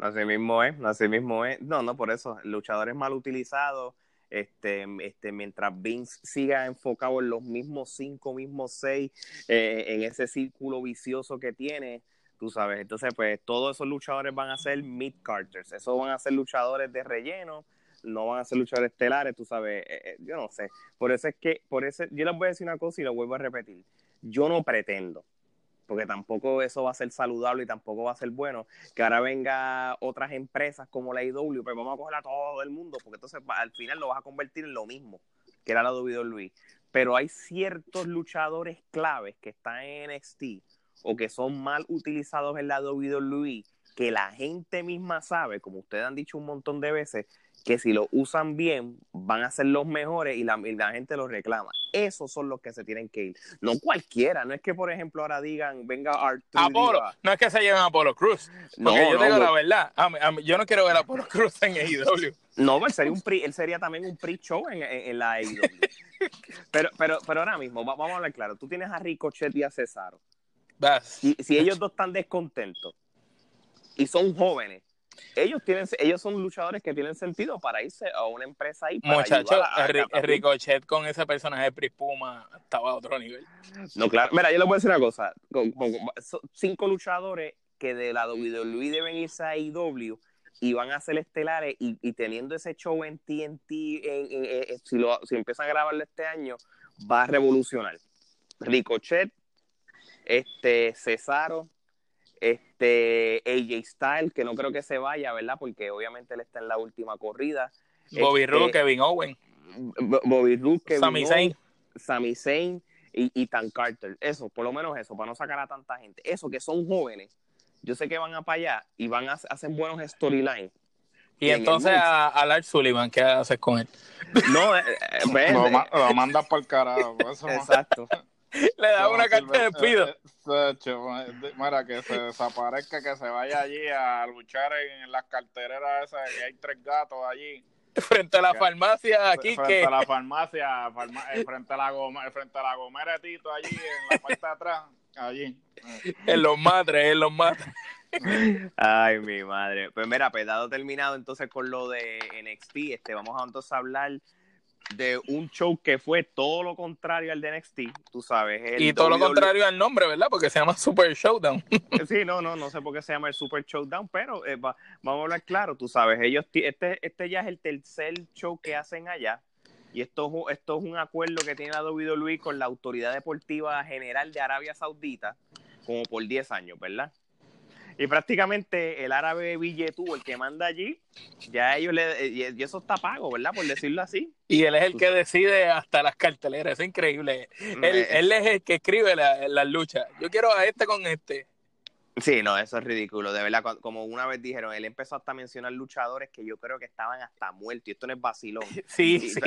Así mismo es, así mismo es. No, no, por eso. Luchadores mal utilizados. Este, este, mientras Vince siga enfocado en los mismos cinco, mismos seis, eh, en ese círculo vicioso que tiene, tú sabes. Entonces, pues todos esos luchadores van a ser mid-carters, esos van a ser luchadores de relleno, no van a ser luchadores estelares, tú sabes, eh, eh, yo no sé. Por eso es que, por eso, yo les voy a decir una cosa y lo vuelvo a repetir. Yo no pretendo, porque tampoco eso va a ser saludable y tampoco va a ser bueno, que ahora venga otras empresas como la IW, pues vamos a coger a todo el mundo, porque entonces al final lo vas a convertir en lo mismo que era la WWE. Pero hay ciertos luchadores claves que están en NXT o que son mal utilizados en la WWE que la gente misma sabe, como ustedes han dicho un montón de veces, que si lo usan bien van a ser los mejores y la, gente los reclama. Esos son los que se tienen que ir. No cualquiera, no es que por ejemplo ahora digan, venga Arthur. Apolo, no es que se lleven a Apolo Cruz. no, yo digo la verdad, yo no quiero ver a Apolo Cruz en AEW. No, él sería, un él sería también un pre-show en, la AEW. pero, pero, pero ahora mismo, vamos a hablar claro, tú tienes a Ricochet y a Cesaro. Si, si ellos dos están descontentos y son jóvenes, ellos tienen ellos son luchadores que tienen sentido para irse a una empresa ahí para muchachos Ricochet con ese personaje de Prispuma estaba a otro nivel. No claro. Mira yo les voy a decir una cosa. Cinco luchadores que de la WWE deben irse a IW y van a ser estelares y, teniendo ese show en TNT si, lo, si empiezan a grabarlo este año va a revolucionar. Ricochet este Cesaro este AJ Styles, que no creo que se vaya, ¿verdad? Porque obviamente él está en la última corrida. Bobby este, Roode, Kevin Owen. Bobby Roode, Kevin Sami Zayn. Sami Zayn y, y Tan Carter. Eso, por lo menos eso, para no sacar a tanta gente. Eso, que son jóvenes. Yo sé que van a para allá y van a hacer buenos storylines. Y, entonces a, a Lars Sullivan, ¿qué haces con él? No, eh, eh lo, lo mandas por el carajo. Exacto. Le da una carta de despido. Mira, que se desaparezca, que se vaya allí a luchar en las cartereras esas, que hay tres gatos allí. Frente a la farmacia aquí frente a la farmacia eh, frente a la goma, frente a la gomera Tito allí en la parte de atrás allí en los madres en los madres ay mi madre pues mira pedado pues, terminado entonces con lo de NXT este vamos a entonces hablar de un show que fue todo lo contrario al de NXT, tú sabes. y todo lo contrario al nombre, ¿verdad? Porque se llama Super Showdown. sí, no, no, no sé por qué se llama el Super Showdown, pero eh, vamos a hablar claro, tú sabes, ellos, este, este ya es el tercer show que hacen allá. Y esto, esto es un acuerdo que tiene la WWE con la Autoridad Deportiva General de Arabia Saudita, como por 10 años, ¿verdad? Y prácticamente el árabe Billetú, el que manda allí, ya ellos le. Y eso está pago, ¿verdad? Por decirlo así. Y él es el que decide hasta las carteleras, es increíble. Mm, él, él es el que escribe las la luchas. Yo quiero a este con este. Sí, no, eso es ridículo. De verdad, como una vez dijeron, él empezó hasta a mencionar luchadores que yo creo que estaban hasta muertos. Y esto no es vacilón. Sí, sí.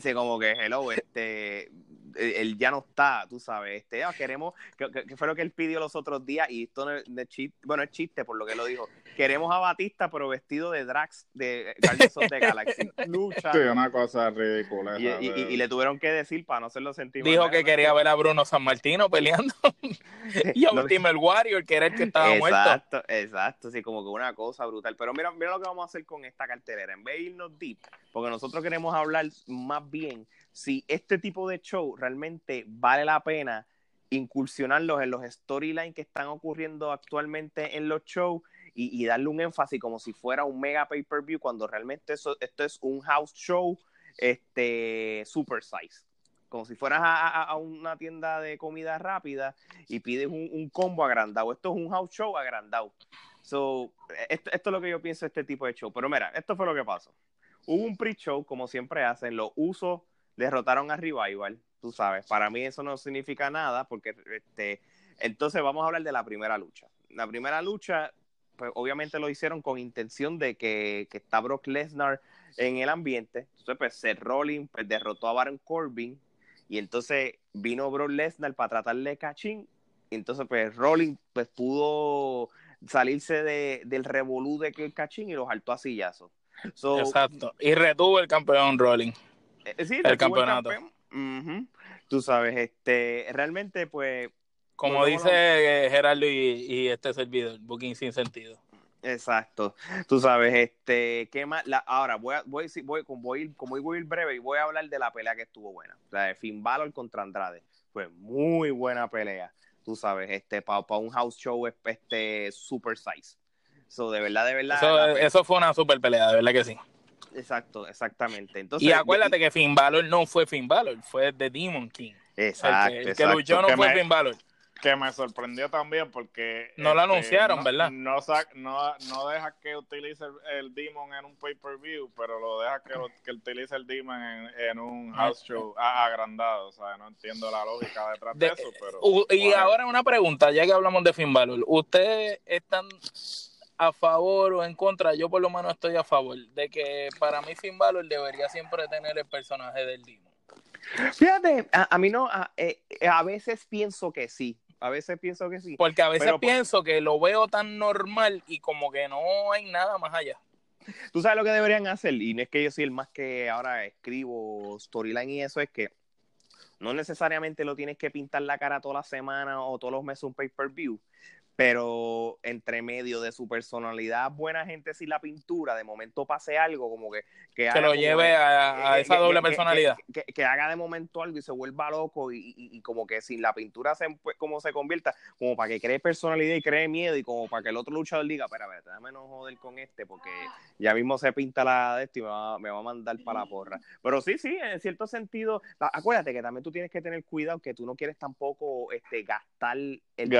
sí, como que, hello, este, él ya no está, tú sabes. Este, ah, queremos, que, fue lo que él pidió los otros días. Y esto no es, chiste, bueno, es chiste por lo que lo dijo. Queremos a Batista, pero vestido de Drax de Guardians of the Galaxy. Lucha. Sí, una cosa ridícula. Y, le tuvieron que decir para no hacerlo sentir Dijo que quería ver a Bruno San Martino peleando. y a Ultimate Warrior, que era el que estaba muerto. Exacto, exacto, sí, como que una cosa brutal. Pero mira, mira lo que vamos a hacer con esta cartelera. En vez de irnos deep, porque nosotros queremos hablar más bien si este tipo de show realmente vale la pena incursionarlos en los storylines que están ocurriendo actualmente en los shows y, darle un énfasis como si fuera un mega pay-per-view cuando realmente esto es un house show este super size como si fueras a, una tienda de comida rápida y pides un, combo agrandado. Esto es un house show agrandado. So, esto, es lo que yo pienso de este tipo de show. Pero mira, esto fue lo que pasó. Hubo un pre-show, como siempre hacen, los usos derrotaron a Revival, tú sabes. Para mí eso no significa nada, porque este, entonces vamos a hablar de la primera lucha. La primera lucha, pues obviamente lo hicieron con intención de que, que está Brock Lesnar en el ambiente. Entonces, pues Seth Rollins pues, derrotó a Baron Corbin y entonces vino Brock Lesnar para tratarle cachín. Y entonces, pues, Rolling pues, pudo salirse de, del revolú de que el cachín y los saltó a sillazos. Exacto. Y retuvo el campeón Rolling. Eh, sí, el campeonato. Tú sabes, este, realmente, pues. Como dice Gerardo y, y, este servidor, booking sin sentido. Exacto. Tú sabes, este, ¿qué más? La, ahora voy a, voy, voy, voy, ir, como voy a ir breve y voy a hablar de la pelea que estuvo buena. Sea, de Finn Balor contra Andrade. Fue muy buena pelea. tú sabes, este, para un house show este super size. So, de verdad, de verdad. Eso, eso fue una super pelea, de verdad que sí. Exacto, exactamente. Entonces, y acuérdate que Finn Balor no fue Finn Balor, fue The Demon King. Exacto. El que, luchó no fue Finn Balor. Que me sorprendió también porque. No lo este, anunciaron, ¿verdad? No, no, no deja que utilice el, Demon en un pay-per-view, pero lo deja que, que utilice el Demon en, un house show agrandado. O sea, no entiendo la lógica detrás de, eso, pero. y ahora una pregunta, ya que hablamos de Finn Balor. ¿Ustedes están a favor o en contra, yo por lo menos estoy a favor de que para mí Finn Balor debería siempre tener el personaje del Demon. Fíjate, a, mí no, a, eh, a, veces pienso que sí, a veces pienso que sí. Porque a veces pienso que lo veo tan normal y como que no hay nada más allá. Tú sabes lo que deberían hacer, y no es que yo soy el más que ahora escribo storyline y eso, es que no necesariamente lo tienes que pintar la cara toda la semana o todos los meses un pay-per-view, pero entre medio de su personalidad buena gente sin la pintura, de momento pase algo como que... Que, lo lleve a, esa doble personalidad. Que, haga de momento algo y se vuelva loco y, como que sin la pintura se, pues, como se convierta, como para que cree personalidad y cree miedo y como para que el otro luchador diga, espera, espera, déjame no joder con este porque ya mismo se pinta la de esto y me va, me va a mandar para la porra. Pero sí, sí, en cierto sentido, acuérdate que también tú tienes que tener cuidado que tú no quieres tampoco este, gastar el,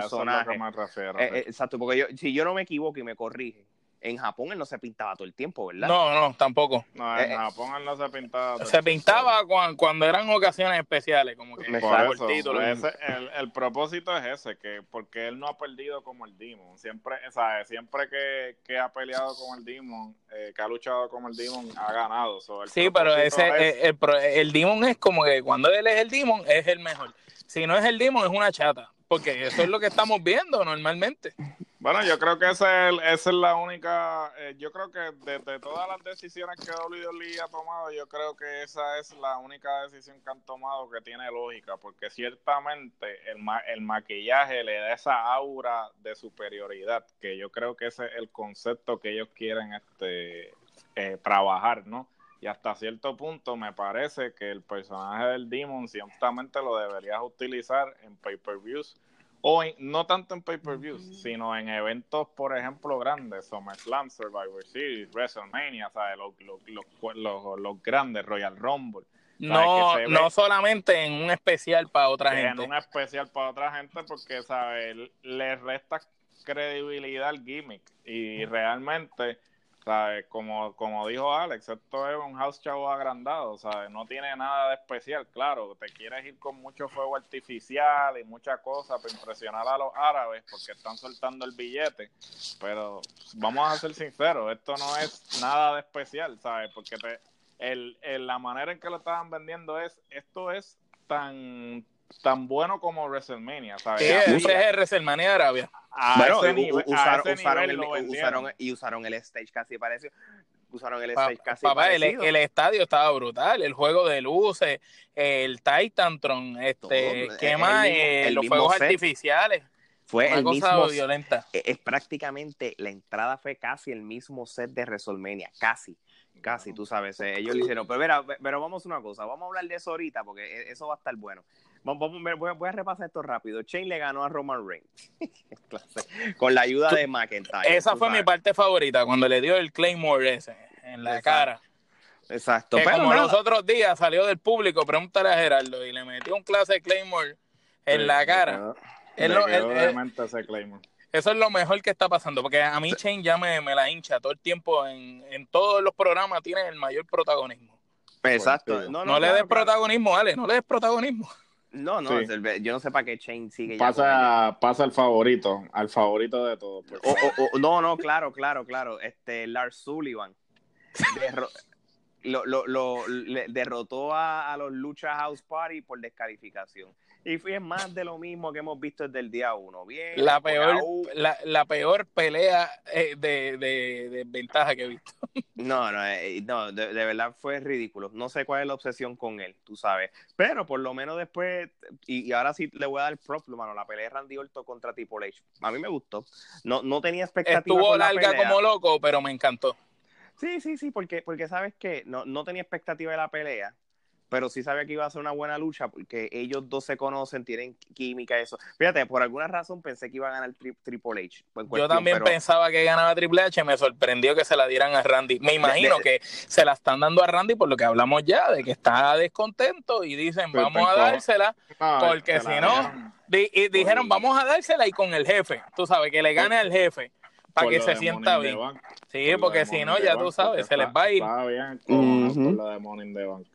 personaje. Eh, eh, exacto, porque yo, si yo no me equivoco y me corrige, en Japón él no se pintaba todo el tiempo, ¿verdad? No, no, tampoco. No, en eh, Japón él no se pintaba. se pintaba cuando, eran ocasiones especiales, como que por eso, el, el, propósito es ese, que porque él no ha perdido como el Demon. Siempre, ¿sabes? Siempre que, que ha peleado con el Demon, que ha luchado como el Demon, ha ganado. sí, pero ese el, el Demon es como que cuando él es el Demon, es el mejor. Si no es el Demon, es una chata. Porque eso es lo que estamos viendo normalmente. Bueno, yo creo que esa es, esa es la única, eh, yo creo que de, todas las decisiones que WWE ha tomado, yo creo que esa es la única decisión que han tomado que tiene lógica, porque ciertamente el, el maquillaje le da esa aura de superioridad, que yo creo que ese es el concepto que ellos quieren este eh, trabajar, ¿no? Y hasta cierto punto me parece que el personaje del Demon ciertamente lo deberías utilizar en pay-per-views. O no tanto en pay-per-views, sino en eventos, por ejemplo, grandes, SummerSlam, Survivor Series, WrestleMania, ¿sabes? Los, los, los, grandes, Royal Rumble. No, no solamente en un especial para otra gente. En un especial para otra gente porque, ¿sabes? Le resta credibilidad al gimmick y realmente como, como dijo Alex, esto es un house show agrandado, ¿sabes? No tiene nada de especial, claro. Te quieres ir con mucho fuego artificial y muchas cosas para impresionar a los árabes porque están soltando el billete. Pero vamos a ser sinceros, esto no es nada de especial, ¿sabes? Porque te, el, la manera en que lo estaban vendiendo es, esto es tan tan bueno como WrestleMania, ¿sabes? ese es el WrestleMania Arabia. bueno, usaron, el, usaron, y usaron el stage casi parecido. Usaron el stage casi papá, el, el, estadio estaba brutal, el juego de luces, el Titantron, este, ¿qué más? Eh, los fuegos artificiales. Fue Una el cosa mismo, violenta. E, es, prácticamente, la entrada fue casi el mismo set de WrestleMania, casi casi, tú sabes. Eh, ellos le hicieron, pero, mira, pero vamos a una cosa, vamos a hablar de eso ahorita porque e, eso va a estar bueno. Vamos, voy, a, repasar esto rápido. Shane le ganó a Roman Reigns con la ayuda de McIntyre. Esa fue mi parte favorita, cuando le dio el Claymore ese en la cara. Exacto. pero como los otros días salió del público, pregúntale a Gerardo y le metió un clase de Claymore en la cara. eso es lo mejor que está pasando, porque a mí Shane ya me, la hincha todo el tiempo, en, en todos los programas tiene el mayor protagonismo. Exacto. No, le des protagonismo, Ale, no le des protagonismo. No, no, yo no sé para qué Chain sigue pasa, Pasa al favorito, al favorito de todos. no, no, claro, claro, claro. Este Lars Sullivan lo, lo, lo, derrotó a, a, los Lucha House Party por descalificación. Y fue más de lo mismo que hemos visto desde el día uno. Bien, la peor, la, la, peor pelea eh, de, de, ventaja que he visto. No, no, eh, no de, verdad fue ridículo. No sé cuál es la obsesión con él, tú sabes. Pero por lo menos después, y, ahora sí le voy a dar prop, mano, la pelea de Randy Orton contra Triple H. A mí me gustó. No, no tenía expectativas. Estuvo larga como loco, pero me encantó. Sí, sí, sí, porque, porque sabes que no, no tenía expectativa de la pelea pero sí sabía que iba a ser una buena lucha porque ellos dos se conocen, tienen química, eso. Fíjate, por alguna razón pensé que iba a ganar Triple H. Yo también pensaba que ganaba Triple H, me sorprendió que se la dieran a Randy. Me imagino que se la están dando a Randy por lo que hablamos ya, de que está descontento y dicen, vamos a dársela, porque si no, y dijeron, vamos a dársela y con el jefe, tú sabes, que le gane al jefe para que se sienta bien. Sí, porque si no, ya tú sabes, se les va a ir. bien con, lo de Money the Bank.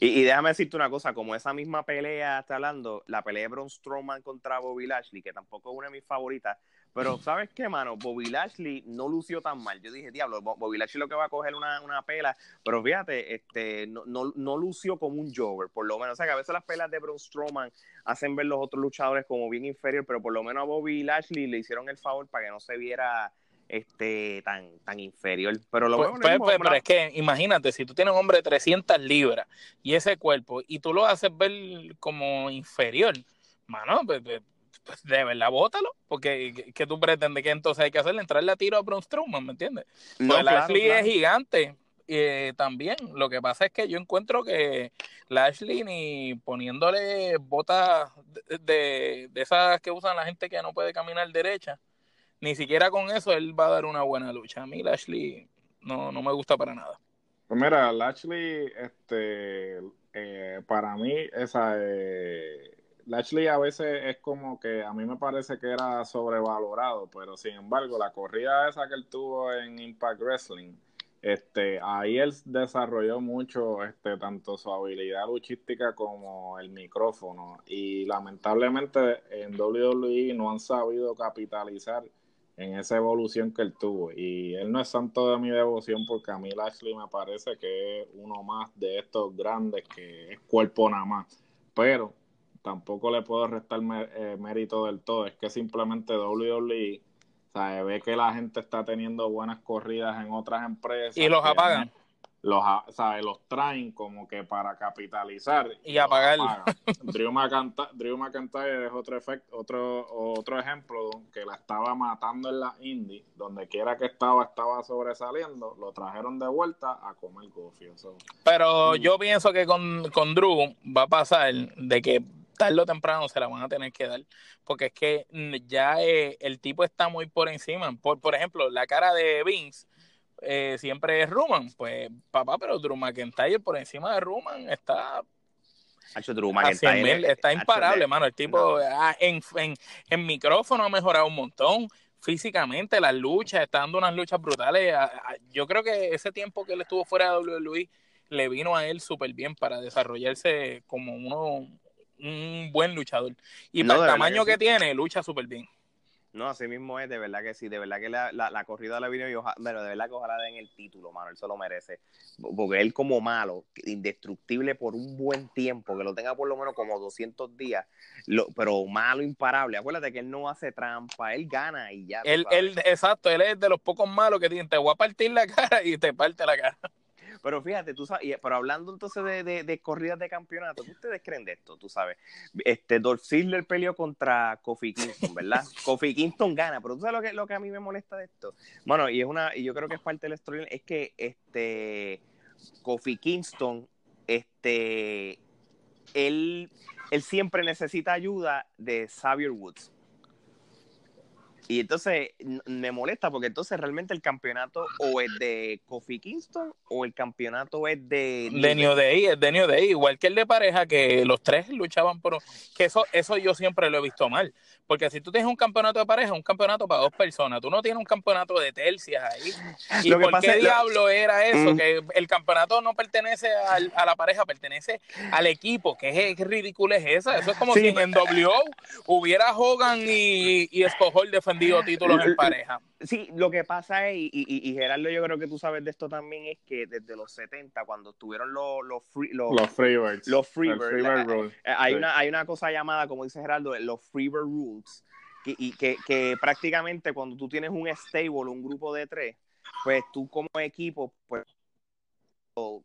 Y, déjame decirte una cosa, como esa misma pelea, está hablando, la pelea de Braun Strowman contra Bobby Lashley, que tampoco es una de mis favoritas, pero ¿sabes qué, mano? Bobby Lashley no lució tan mal. Yo dije, diablo, Bobby Lashley lo que va a coger una, una pela, pero fíjate, este, no, no, no, lució como un Jover, por lo menos. O sea, que a veces las pelas de Braun Strowman hacen ver los otros luchadores como bien inferior, pero por lo menos a Bobby Lashley le hicieron el favor para que no se viera este tan tan inferior. Pero lo pues, pues, pues, pero es que imagínate, si tú tienes un hombre de 300 libras y ese cuerpo y tú lo haces ver como inferior, mano, pues, de verdad, bótalo, porque que tú pretendes que entonces hay que hacerle entrarle a tiro a Braun Strowman, ¿me entiendes? No, pues Lashley es gigante. Eh, también lo que pasa es que yo encuentro que Lashley ni poniéndole botas de, de esas que usan la gente que no puede caminar derecha, ni siquiera con eso él va a dar una buena lucha. A mí Lashley no, no me gusta para nada. Pues mira, Lashley, este, eh, para mí, esa, eh, Lashley a veces es como que a mí me parece que era sobrevalorado, pero sin embargo, la corrida esa que él tuvo en Impact Wrestling, este, ahí él desarrolló mucho, este, tanto su habilidad luchística como el micrófono, y lamentablemente en WWE no han sabido capitalizar en esa evolución que él tuvo. Y él no es santo de mi devoción porque a mí Lashley me parece que es uno más de estos grandes que es cuerpo nada más. Pero tampoco le puedo restar eh, mérito del todo. Es que simplemente WWE o ve que la gente está teniendo buenas corridas en otras empresas. Y los apagan los, ¿sabes? los traen como que para capitalizar y, apagar. Drew, McIntyre, Drew McIntyre es otro efecto, otro, otro ejemplo que la estaba matando en la indie, donde quiera que estaba, estaba sobresaliendo, lo trajeron de vuelta a comer gofio. Pero yo pienso que con, con Drew va a pasar de que tarde o temprano se la van a tener que dar, porque es que ya eh, el tipo está muy por encima. Por, por ejemplo, la cara de Vince eh, siempre es Ruman. Pues, papá, pero Drew McIntyre por encima de Ruman está. está imparable, mano. El tipo ah, en, en, micrófono ha mejorado un montón. Físicamente, las luchas, está dando unas luchas brutales. Yo creo que ese tiempo que él estuvo fuera de WWE le vino a él súper bien para desarrollarse como uno, un buen luchador. Y para el tamaño que tiene, lucha súper bien. No, así mismo es, de verdad que sí, de verdad que la, la, corrida la vino y ojalá, pero de verdad que ojalá den el título, mano, él se lo merece. Porque él como malo, indestructible por un buen tiempo, que lo tenga por lo menos como 200 días, lo, pero malo, imparable. Acuérdate que él no hace trampa, él gana y ya. Él, él, exacto, él es de los pocos malos que te voy a partir la cara y te parte la cara. Pero fíjate, tú sabes, pero hablando entonces de, de, corridas de campeonato, ¿qué ustedes creen de esto? Tú sabes, este Dolph Ziggler peleó contra Kofi Kingston, ¿verdad? Kofi Kingston gana, pero tú sabes lo que, lo que a mí me molesta de esto. Bueno, y es una, y yo creo que es parte del storyline, es que este Kofi Kingston, este, él, él siempre necesita ayuda de Xavier Woods. Y entonces me molesta porque entonces realmente el campeonato o es de Kofi Kingston o el campeonato es de... De New Day, es de New Day, igual que el de pareja que los tres luchaban por... Que eso, eso yo siempre lo he visto mal. Porque si tú tienes un campeonato de pareja, un campeonato para dos personas, tú no tienes un campeonato de tercias ahí. ¿Y por qué diablo era eso? Mm. Que el campeonato no pertenece a la pareja, pertenece al equipo. ¿Qué, es, ridículo es esa? Eso es como si en WO hubiera Hogan y, y Escojol defendido títulos en pareja. Sí, lo que pasa es, y, y, Gerardo, yo creo que tú sabes de esto también, es que desde los 70, cuando estuvieron los, los, free, los, los Freebirds, los Freebirds, hay, una, hay una cosa llamada, como dice Gerardo, los Freebird Rules, que, y que, que prácticamente cuando tú tienes un stable, un grupo de tres, pues tú como equipo, pues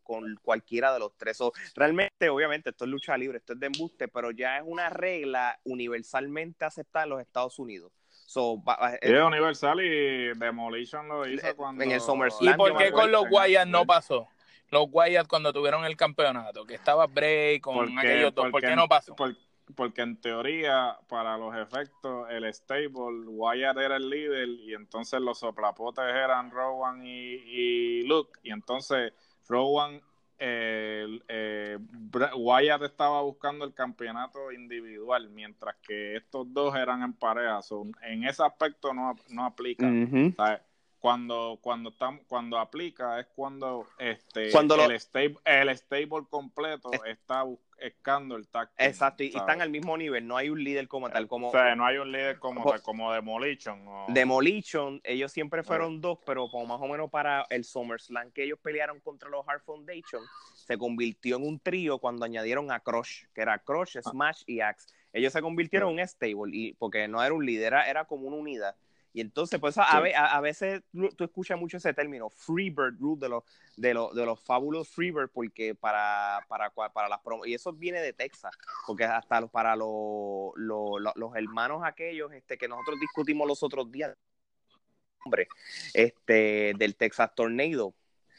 con cualquiera de los tres. O, realmente, obviamente, esto es lucha libre, esto es de embuste, pero ya es una regla universalmente aceptada en los Estados Unidos. So, eh, Universal y Demolition lo hizo cuando... En el SummerSlam. ¿Y por qué con los Guayas no pasó? los Wyatt cuando tuvieron el campeonato, que estaba Bray con Porque- aquellos dos. ¿Por porque- qué no pasó? por- porque en teoría, para los efectos, el stable, Wyatt era el líder y entonces los soplapotes eran Rowan y, y Luke. Y entonces Rowan, eh, eh, Wyatt estaba buscando el campeonato individual, mientras que estos dos eran en pareja. So, en ese aspecto no, no aplica. Cuando cuando tam- cuando aplica es cuando este Cuando lo- el stable el stable completo está buscando el tag team, Exacto, y, están al mismo nivel, no hay un líder como tal, como o sea, no hay un líder como Ojo. tal, como Demolition o- Demolition, ellos siempre fueron dos, pero como más o menos para el SummerSlam que ellos pelearon contra los Hard Foundation, se convirtió en un trío cuando añadieron a Crush, que era Crush, Smash y Axe. Ellos se convirtieron en un stable, y, porque no era un líder, era, era como una unidad. Y entonces, pues a, Sí. a- a veces tú escuchas mucho ese término, Freebird Rule, de los, de los, de los Fabulous Freebird, porque para, para, para las promos, y eso viene de Texas, porque hasta los, para los, los, los- hermanos aquellos este, que nosotros discutimos los otros días, hombre, este, del Texas Tornado,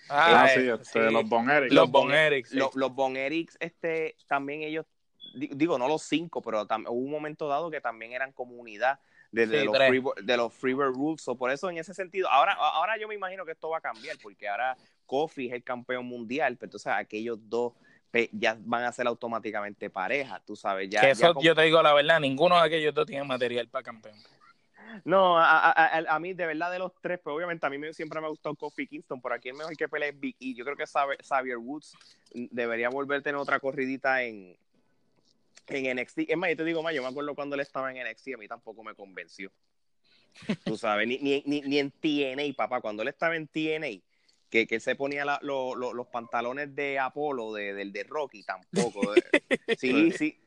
ah, eh, sí, este, sí. los Von Erich. Los Von Erich, sí. los, los Erichs, este, también ellos, di- digo, no los cinco, pero tam- hubo un momento dado que también eran comunidad de, de Sí, los. Freebird, de los Freebird Rules. So, por eso, en ese sentido, ahora, ahora yo me imagino que esto va a cambiar, porque ahora Kofi es el campeón mundial, pero entonces aquellos dos ya van a ser automáticamente pareja, tú sabes, ya, que ya eso, como- yo te digo la verdad, ninguno de aquellos dos tiene material para campeón. No, a, a- a- mí de verdad de los tres, pues obviamente a mí me- siempre me ha gustado Kofi Kingston, por aquí el mejor que pelea es Big E. Yo creo que Xavier, Xavier Woods debería volver a tener otra corridita en, en NXT. Es más, yo te digo más, yo me acuerdo cuando él estaba en NXT, a mí tampoco me convenció. Tú sabes, ni, ni, ni, ni en TNA, papá, cuando él estaba en TNA, que, que él se ponía la- lo- lo- los pantalones de Apolo, de, del de Rocky, tampoco. Sí, sí.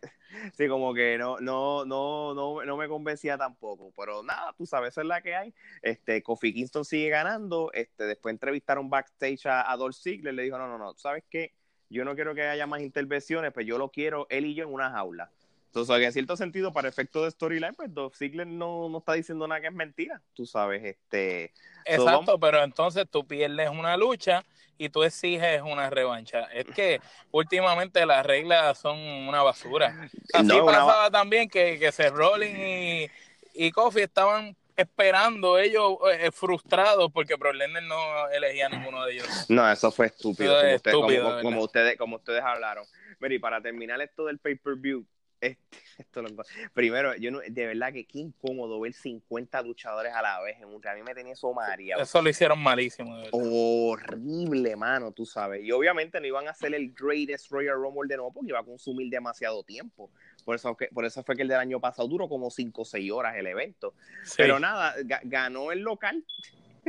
Sí, como que no, no, no, no, no me convencía tampoco. Pero nada, tú sabes, esa es la que hay. Este, Kofi Kingston sigue ganando. Este, después entrevistaron backstage a, a Dolph Ziggler. Le dijo, no, no, no, ¿sabes qué? Yo no quiero que haya más intervenciones, pues yo lo quiero él y yo en una jaula. Entonces, en cierto sentido, para efecto de storyline, pues Dolph Ziggler no, no está diciendo nada que es mentira. Tú sabes, este... Exacto, pero entonces tú pierdes una lucha y tú exiges una revancha. Es que últimamente las reglas son una basura. Así No, una pasaba también que, que Seth Rollins y, y Kofi estaban esperando ellos eh, frustrados porque Brock no elegía a ninguno de ellos. No, eso fue estúpido, Eso como, usted- como- estúpido, como, ¿verdad? como ustedes, como ustedes hablaron. Mira, y para terminar esto del pay-per-view, este, esto lo- primero, yo no, de verdad que qué incómodo ver 50 luchadores a la vez en un a mí me tenía eso mareado. Eso lo hicieron malísimo. de. Horrible, mano, tú sabes. Y obviamente no iban a hacer el Greatest Royal Rumble de nuevo porque iba a consumir demasiado tiempo. Por eso, por eso fue que el del año pasado duró como 5 o 6 horas el evento. Sí. Pero nada, ga- ganó el local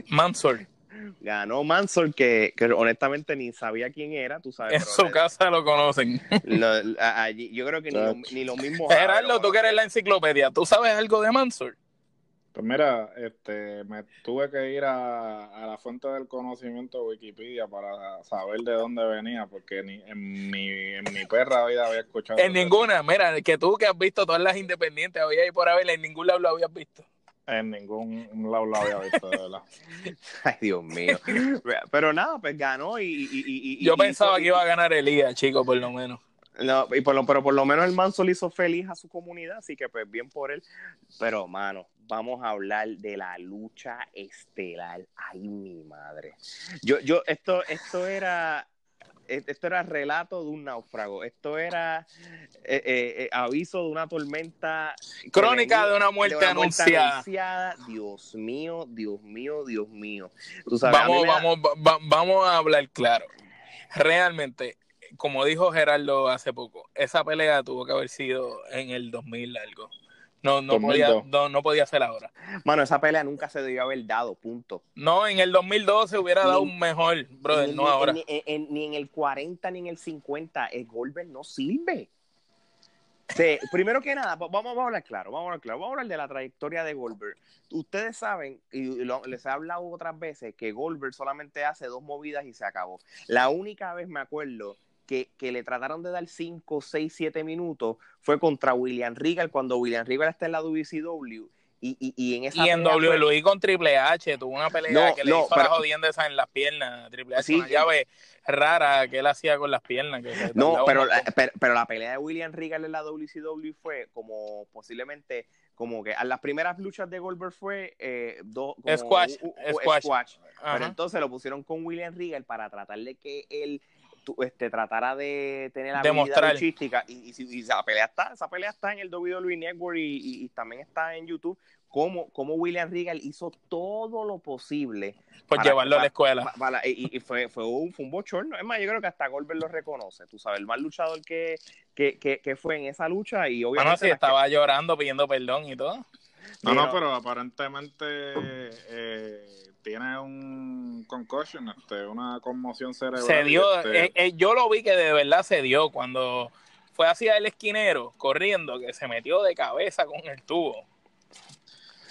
Mansour, ganó Mansor, que, que honestamente ni sabía quién era, tú sabes. en su casa lo conocen. lo- allí- yo creo que ni, lo- ni los mismos. Gerardo, tú que eres la enciclopedia, ¿tú sabes algo de Mansour? Pues mira, este, me tuve que ir a, a la fuente del conocimiento Wikipedia para saber de dónde venía, porque ni en mi, en mi perra vida había escuchado. En ninguna, mira, que tú que has visto todas las independientes, había ahí por haber, en ningún lado lo habías visto. En ningún lado lo había visto, de verdad. Ay, Dios mío. Pero nada, pues ganó y. y- y- y- Yo y pensaba que iba a ganar Elías, chico, por lo menos. No, y por lo, pero por lo menos el Mansor hizo feliz a su comunidad, así que pues bien por él. Pero, mano, vamos a hablar de la lucha estelar. Ay, mi madre. Yo, yo, esto, esto era. Esto era relato de un náufrago. Esto era eh, eh, eh, aviso de una tormenta. Crónica de una muerte de una muerte anunciada. anunciada. Dios mío, Dios mío, Dios mío. Tú sabes, a mí Vamos, da- vamos, va- vamos a hablar claro. Realmente, como dijo Gerardo hace poco, esa pelea tuvo que haber sido en el 2000 algo. No, no, 2002. podía, no, no podía ser ahora. Mano, esa pelea nunca se debió haber dado, punto. No, en el 2012 hubiera Ni- dado un mejor, brother, ni, no ni- ahora. Ni, en- ni en el 40 ni en el 50, el Goldberg no sirve. Sea, primero que nada, va- vamos, vamos a hablar claro, vamos a hablar claro, vamos a hablar de la trayectoria de Goldberg. Ustedes saben, y lo- les he hablado otras veces, que Goldberg solamente hace dos movidas y se acabó. La única vez me acuerdo que, que le trataron de dar 5, 6, 7 minutos fue contra William Regal, cuando William Regal está en la WCW Y, y, y en esa Y en WWE con Triple H tuvo una pelea No, que le no, hizo la pero- jodienda esa en las piernas. Triple H, Sí. una llave rara que él hacía con las piernas. que No, pero, la- pero, pero la pelea de William Regal en la WCW fue como posiblemente como que a las primeras luchas de Goldberg fue eh, dos como Squash, u- u- squash. Pero entonces lo pusieron con William Regal para tratar de que él tu- este, tratara de tener la Demostrar. luchística y, y, y esa pelea está esa pelea está en el WWE Network y, y- y también está en YouTube como, como William Regal hizo todo lo posible Por para- llevarlo a la escuela. para- y y fue, fue, un, fue un bochorno. Es más, yo creo que hasta Goldberg lo reconoce. Tú sabes, el mal luchador que, que, que, que fue en esa lucha y Bueno, obviamente. sí, estaba llorando, pidiendo perdón y todo. No, no, pero aparentemente eh, tiene un concussion, este, una conmoción cerebral. Se dio, este, eh, eh, yo lo vi que de verdad se dio cuando fue hacia el esquinero corriendo, que se metió de cabeza con el tubo.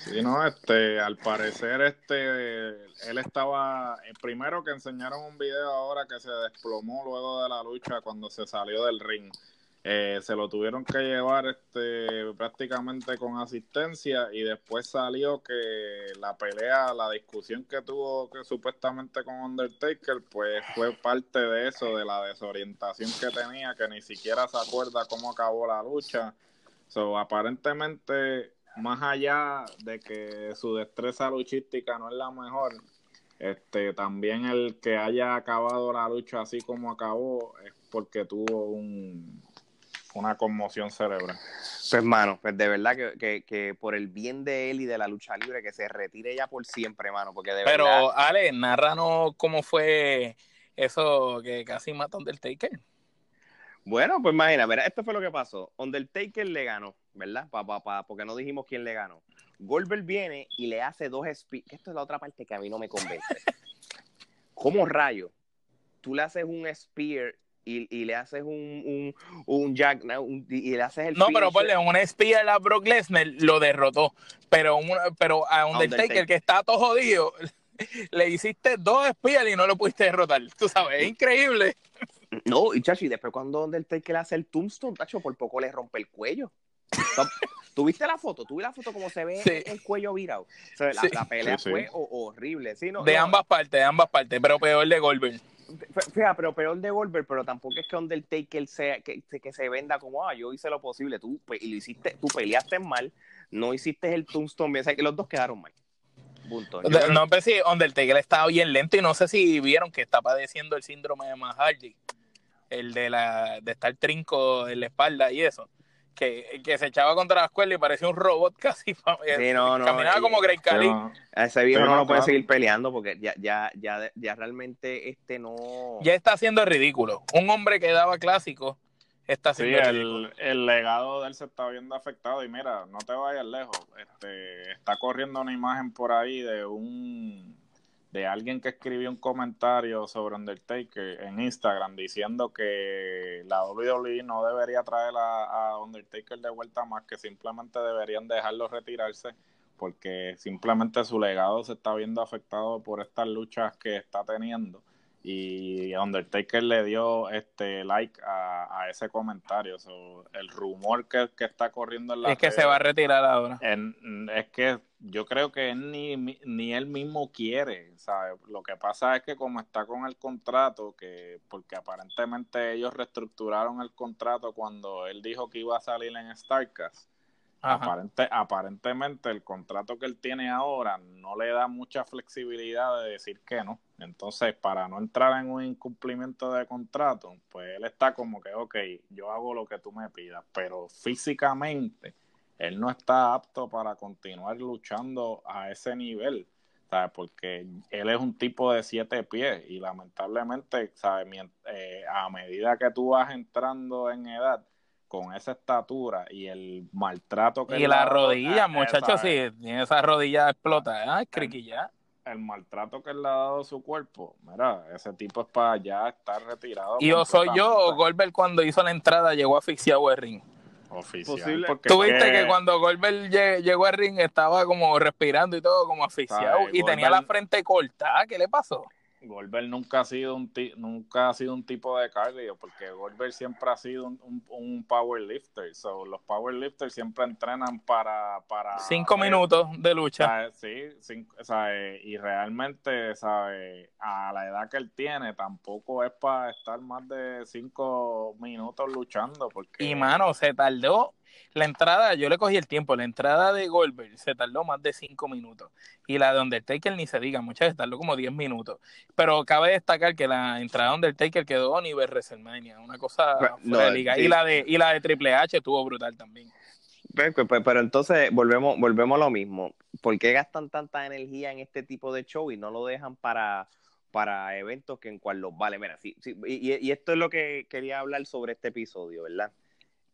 Sí, no, este, al parecer, este, él estaba, primero que enseñaron un video ahora que se desplomó luego de la lucha cuando se salió del ring. Eh, se lo tuvieron que llevar, este, prácticamente con asistencia y después salió que la pelea, la discusión que tuvo que supuestamente con Undertaker, pues fue parte de eso, de la desorientación que tenía, que ni siquiera se acuerda cómo acabó la lucha. So, aparentemente, más allá de que su destreza luchística no es la mejor, este, también el que haya acabado la lucha así como acabó es porque tuvo un, una conmoción cerebral. Pues, mano, pues de verdad que, que, que por el bien de él y de la lucha libre, que se retire ya por siempre, mano. Porque de Pero, verdad. Ale, narranos cómo fue eso que casi mató a Undertaker. Bueno, pues imagina, mira, esto fue lo que pasó. Undertaker le ganó, ¿verdad? Pa, pa, pa, porque no dijimos quién le ganó. Goldberg viene y le hace dos spears. Esto es la otra parte que a mí no me convence. ¿Cómo rayo? Tú le haces un spear y, y le haces un, un, un jack no, un- y le haces el No, pero ponle un espía a Brock Lesnar lo derrotó. Pero, una- pero a Undertaker, Undertaker. que está todo jodido, le hiciste dos espías y no lo pudiste derrotar. Tú sabes, es increíble. No, y chachi, después cuando Undertaker hace el tombstone, tacho, por poco le rompe el cuello. ¿Tuviste la foto? ¿Tuviste la foto como se ve Sí. el cuello virado? O sea, la, Sí. la pelea Sí, sí. fue ho- horrible. Sí, no, De no, ambas partes, de ambas partes, pero peor de Goldberg. F- Fíjate, pero peor de Goldberg, pero tampoco es que Undertaker sea, que, que se venda como, ah, yo hice lo posible, tú, y lo hiciste, tú peleaste mal, no hiciste el tombstone bien, o sea, que los dos quedaron mal. Punto. Creo- No, pero sí, Undertaker estaba bien lento y no sé si vieron que está padeciendo el síndrome de Matt Hardy, el de la de estar trinco en la espalda y eso, que, que se echaba contra las cuerdas y parecía un robot casi, Sí, no, no, caminaba y- como Grey a ese viejo Sí, no lo puede claro. seguir peleando porque ya, ya, ya, ya realmente este no... Ya está haciendo ridículo. Un hombre que daba clásico está Sí, haciendo ridículo. el, el legado de él se está viendo afectado y mira, no te vayas lejos, este, está corriendo una imagen por ahí de un de alguien que escribió un comentario sobre Undertaker en Instagram diciendo que la WWE no debería traer a, a Undertaker de vuelta más, que simplemente deberían dejarlo retirarse porque simplemente su legado se está viendo afectado por estas luchas que está teniendo y Undertaker le dio este like a, a ese comentario. So, el rumor que, que está corriendo en la Es que se va a retirar ahora. en- es que yo creo que él ni, ni él mismo quiere, ¿sabes? Lo que pasa es que como está con el contrato, que porque aparentemente ellos reestructuraron el contrato cuando él dijo que iba a salir en StarCast. Aparente, aparentemente el contrato que él tiene ahora no le da mucha flexibilidad de decir que no. Entonces, para no entrar en un incumplimiento de contrato, pues él está como que, ok, yo hago lo que tú me pidas, pero físicamente él no está apto para continuar luchando a ese nivel. ¿sabes? Porque él es un tipo de siete pies y lamentablemente, ¿sabes? Eh, a medida que tú vas entrando en edad, con esa estatura y el maltrato que Y la rodilla, eh, muchachos, sí, tiene esa rodilla explota. Ay, criquilla. el maltrato que él le ha dado su cuerpo, mira, ese tipo es para ya estar retirado. Y o soy yo o. Goldberg cuando hizo la entrada llegó asfixiado al ring. Oficial. Tú viste que cuando Goldberg lle- llegó al ring estaba como respirando y todo, como asfixiado. Sabe, Y tenía la frente corta. ¿Qué le pasó? Goldberg nunca ha sido un nunca ha sido un tipo de cardio porque Goldberg siempre ha sido un, un, powerlifter so, los powerlifters siempre entrenan para para cinco minutos de lucha. Sí y realmente sabe a la edad que él tiene tampoco es para estar más de cinco minutos luchando porque y mano se tardó la entrada, yo le cogí el tiempo, la entrada de Goldberg se tardó más de 5 minutos. Y la de Undertaker ni se diga, muchas veces tardó como 10 minutos. Pero cabe destacar que la entrada de Undertaker quedó a nivel WrestleMania, una cosa de liga. Y la de, y la de Triple H estuvo brutal también. Pues, pues, pues, pero, entonces volvemos, volvemos a lo mismo. ¿Por qué gastan tanta energía en este tipo de show y no lo dejan para, para eventos que en cual los vale? Mira, sí, y, y, esto es lo que quería hablar sobre este episodio, ¿verdad?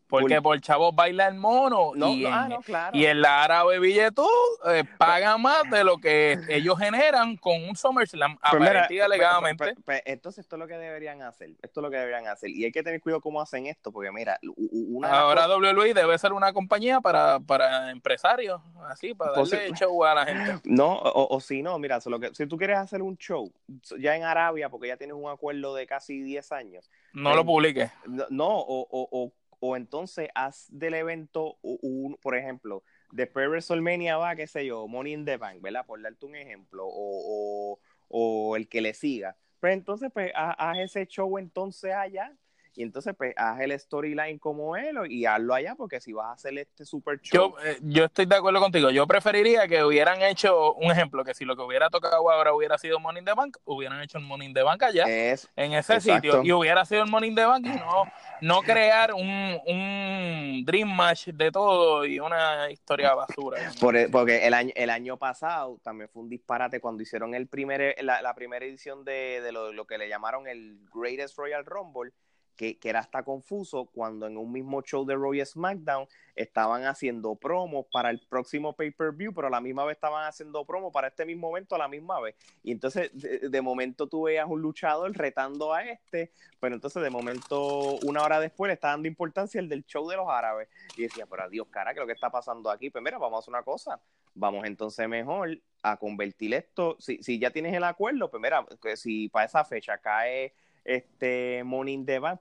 Porque por, chavos baila el mono y, ah, en, y en la árabe billetú eh, paga más de lo que ellos generan con un SummerSlam pues alegadamente. Pues, entonces esto es lo que deberían hacer, esto es lo que deberían hacer. Y hay que tener cuidado cómo hacen esto, porque mira, una ahora WWE debe ser una compañía para, para empresarios, así, para darle show a la gente. No, o, si no, mira, lo que, si tú quieres hacer un show ya en Arabia, porque ya tienes un acuerdo de casi 10 años. No lo publiques. No, o, o o entonces haz del evento, un, por ejemplo, después de WrestleMania va, qué sé yo, Money in the Bank, ¿verdad? Por darte un ejemplo, o, o, el que le siga. Pero entonces, pues, haz ese show entonces allá y entonces, pues, haz el storyline como él y hazlo allá, porque si vas a hacer este super show. Yo, eh, yo estoy de acuerdo contigo. Yo preferiría que hubieran hecho un ejemplo, que si lo que hubiera tocado ahora hubiera sido Money in the Bank, hubieran hecho el in the Bank allá, en ese sitio, y hubiera sido el in the Bank y no, no crear un, un Dream Match de todo y una historia basura. E, porque el año, el año pasado también fue un disparate cuando hicieron el primer, la, primera edición de, de lo, lo que le llamaron el Greatest Royal Rumble que, era hasta confuso cuando en un mismo show de Roy SmackDown estaban haciendo promos para el próximo pay-per-view, pero a la misma vez estaban haciendo promos para este mismo evento a la misma vez. Y entonces, de, momento tú veías un luchador retando a este, pero entonces de momento, una hora después, le está dando importancia el del show de los árabes. Y decía, pero adiós, cara, ¿qué es lo que está pasando aquí? Pues mira, vamos a hacer una cosa. Vamos entonces mejor a convertir esto. Si, si ya tienes el acuerdo, pues mira, si para esa fecha cae este Morning the Bank,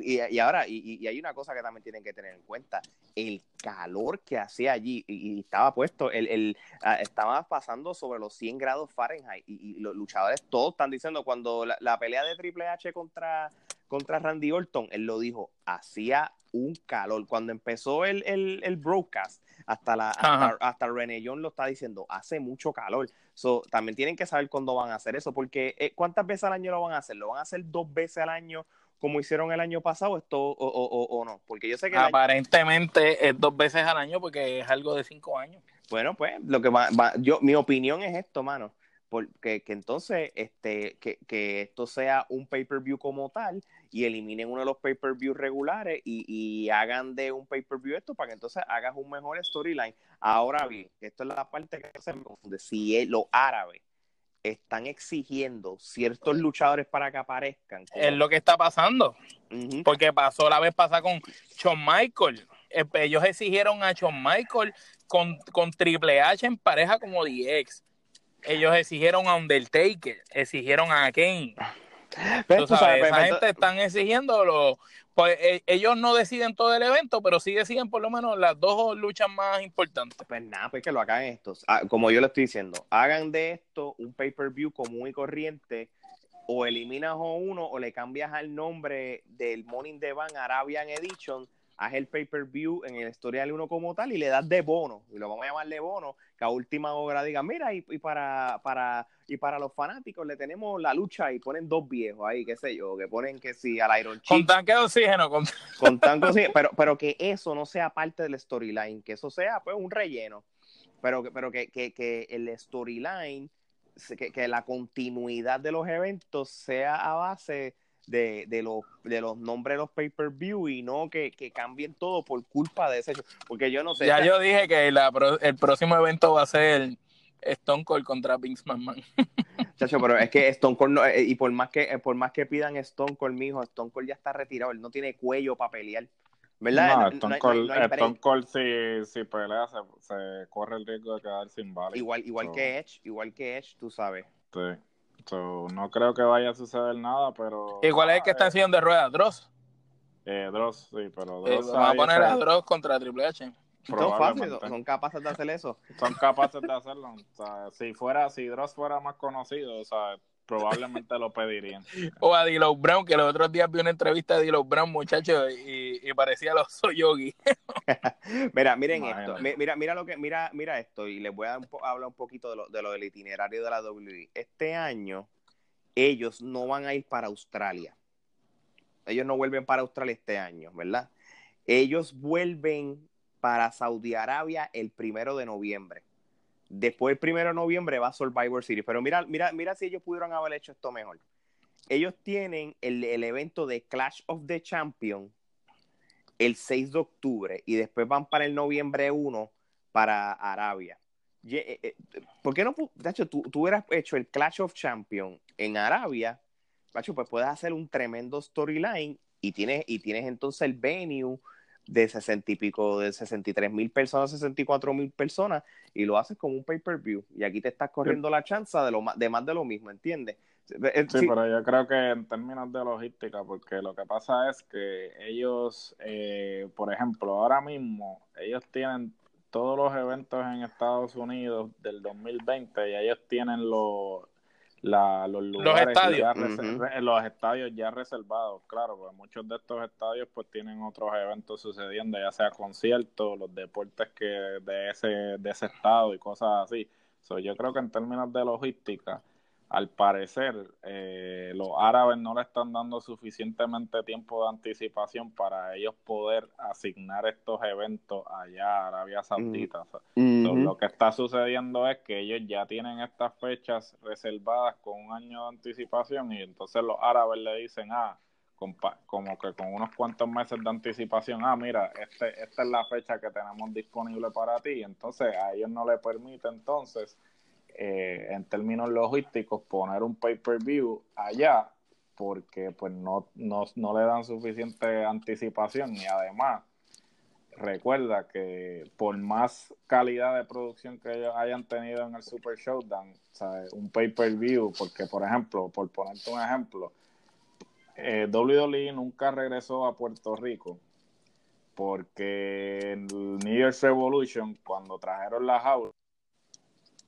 y, ahora, y, hay una cosa que también tienen que tener en cuenta, el calor que hacía allí, y, estaba puesto, el, el ah, estaba pasando sobre los 100 grados Fahrenheit, y, los luchadores todos están diciendo, cuando la, pelea de Triple H contra, contra Randy Orton, él lo dijo, hacía un calor. Cuando empezó el, el, el broadcast, hasta, la, hasta, René John lo está diciendo, hace mucho calor. So, también tienen que saber cuándo van a hacer eso, porque eh, ¿cuántas veces al año lo van a hacer? ¿Lo van a hacer dos veces al año como hicieron el año pasado esto o, o, o, no? Porque yo sé que... Aparentemente es dos veces al año porque es algo de cinco años. Bueno, pues lo que va, yo, mi opinión es esto, mano porque que entonces este que, que esto sea un pay-per-view como tal y eliminen uno de los pay-per-view regulares y, y, hagan de un pay-per-view esto para que entonces hagas un mejor storyline. Ahora bien, esto es la parte que se me confunde. Si los árabes están exigiendo ciertos luchadores para que aparezcan. Es lo que está pasando. Porque pasó la vez pasada con Shawn Michael. Eh, ellos exigieron a Shawn Michael con, con Triple H en pareja como DX ellos exigieron a Undertaker, exigieron a Kane. Tú sabes, esa gente están exigiendo lo, pues e, ellos no deciden todo el evento, pero sí deciden por lo menos las dos luchas más importantes. Pues nada, pues que lo hagan estos. Ah, como yo le estoy diciendo, hagan de esto un pay-per-view común y corriente, o eliminas a uno o le cambias al nombre del Morning the Van Arabian Edition haz el pay-per-view en el historial uno como tal y le das de bono, y lo vamos a llamar de bono, que a última hora diga, mira, y, para, para, y para los fanáticos le tenemos la lucha y ponen dos viejos ahí, qué sé yo, que ponen que sí, al Iron Chief. Con tanque de oxígeno. Con, con tanque de oxígeno, pero, pero que eso no sea parte del storyline, que eso sea pues un relleno, pero, pero que, que, que el storyline, que, que la continuidad de los eventos sea a base de, de, los, de los nombres de los pay-per-view y no que, cambien todo por culpa de ese Porque yo no sé. Ya yo dije que el próximo evento va a ser Stone Cold contra Vince McMahon. Chacho, pero es que Stone Cold, no, eh, y por más que eh, por más que pidan Stone Cold, mijo, Stone Cold ya está retirado, él no tiene cuello para pelear. ¿Verdad? No, Stone, Cold, Stone Cold si, si pelea se, se, corre el riesgo de quedar sin balas. Igual, igual que Edge, igual que Edge, tú sabes. Sí. So, no creo que vaya a suceder nada, pero... ¿Y cuál es el que está en sillón de ruedas? ¿Dross? Eh, Dross, sí, pero Eh, Dross vamos a poner a Dross contra Triple H. Son fáciles, son capaces de hacer eso. son capaces de hacerlo. O sea, si fuera, si Dross fuera más conocido, o sea, probablemente lo pedirían. O a D'Lo Brown, que los otros días vi una entrevista de D'Lo Brown, muchacho, y, y parecía los Soyogi. Mira, miren esto, mi- mira, mira lo que, mira, mira esto, y les voy a un po- hablar un poquito de lo, de lo del itinerario de la WWE. Este año, ellos no van a ir para Australia. Ellos no vuelven para Australia este año, ¿verdad? Ellos vuelven para Saudi Arabia el primero de noviembre. Después del primero de noviembre va Survivor Series. Pero mira, mira, mira si ellos pudieron haber hecho esto mejor. Ellos tienen el, el evento de Clash of the Champions el 6 de octubre y después van para el noviembre 1 para Arabia. Eh, eh, ¿Por qué no, tú, tú hubieras hecho el Clash of Champions en Arabia? Pues puedes hacer un tremendo storyline y tienes, y tienes entonces el venue de 60 y pico, de 63 mil personas, 64 mil personas, y lo haces como un pay-per-view. Y aquí te estás corriendo la chance de, lo, de más de lo mismo, ¿entiendes? Eh, Sí, sí, pero yo creo que en términos de logística, porque lo que pasa es que ellos, eh, por ejemplo, ahora mismo, ellos tienen todos los eventos en Estados Unidos del 2020 y ellos tienen los, la- los lugares estadios. ya re- los estadios ya reservados, claro, porque muchos de estos estadios pues tienen otros eventos sucediendo, ya sea conciertos, los deportes que de ese, de ese estado y cosas así. So, yo creo que en términos de logística, al parecer, eh, los árabes no le están dando suficientemente tiempo de anticipación para ellos poder asignar estos eventos allá a Arabia Saudita. So, Ujú. lo que está sucediendo es que ellos ya tienen estas fechas reservadas con un año de anticipación y entonces los árabes le dicen, ah, como que con unos cuantos meses de anticipación, ah, mira, este, esta es la fecha que tenemos disponible para ti. Entonces a ellos no le permite entonces, eh, en términos logísticos, poner un pay-per-view allá porque pues no, no, no le dan suficiente anticipación y además recuerda que por más calidad de producción que ellos hayan tenido en el Super Showdown, un pay-per-view, porque por ejemplo, por ponerte un ejemplo, eh, WWE nunca regresó a Puerto Rico porque en New Year's Revolution, cuando trajeron la jaula,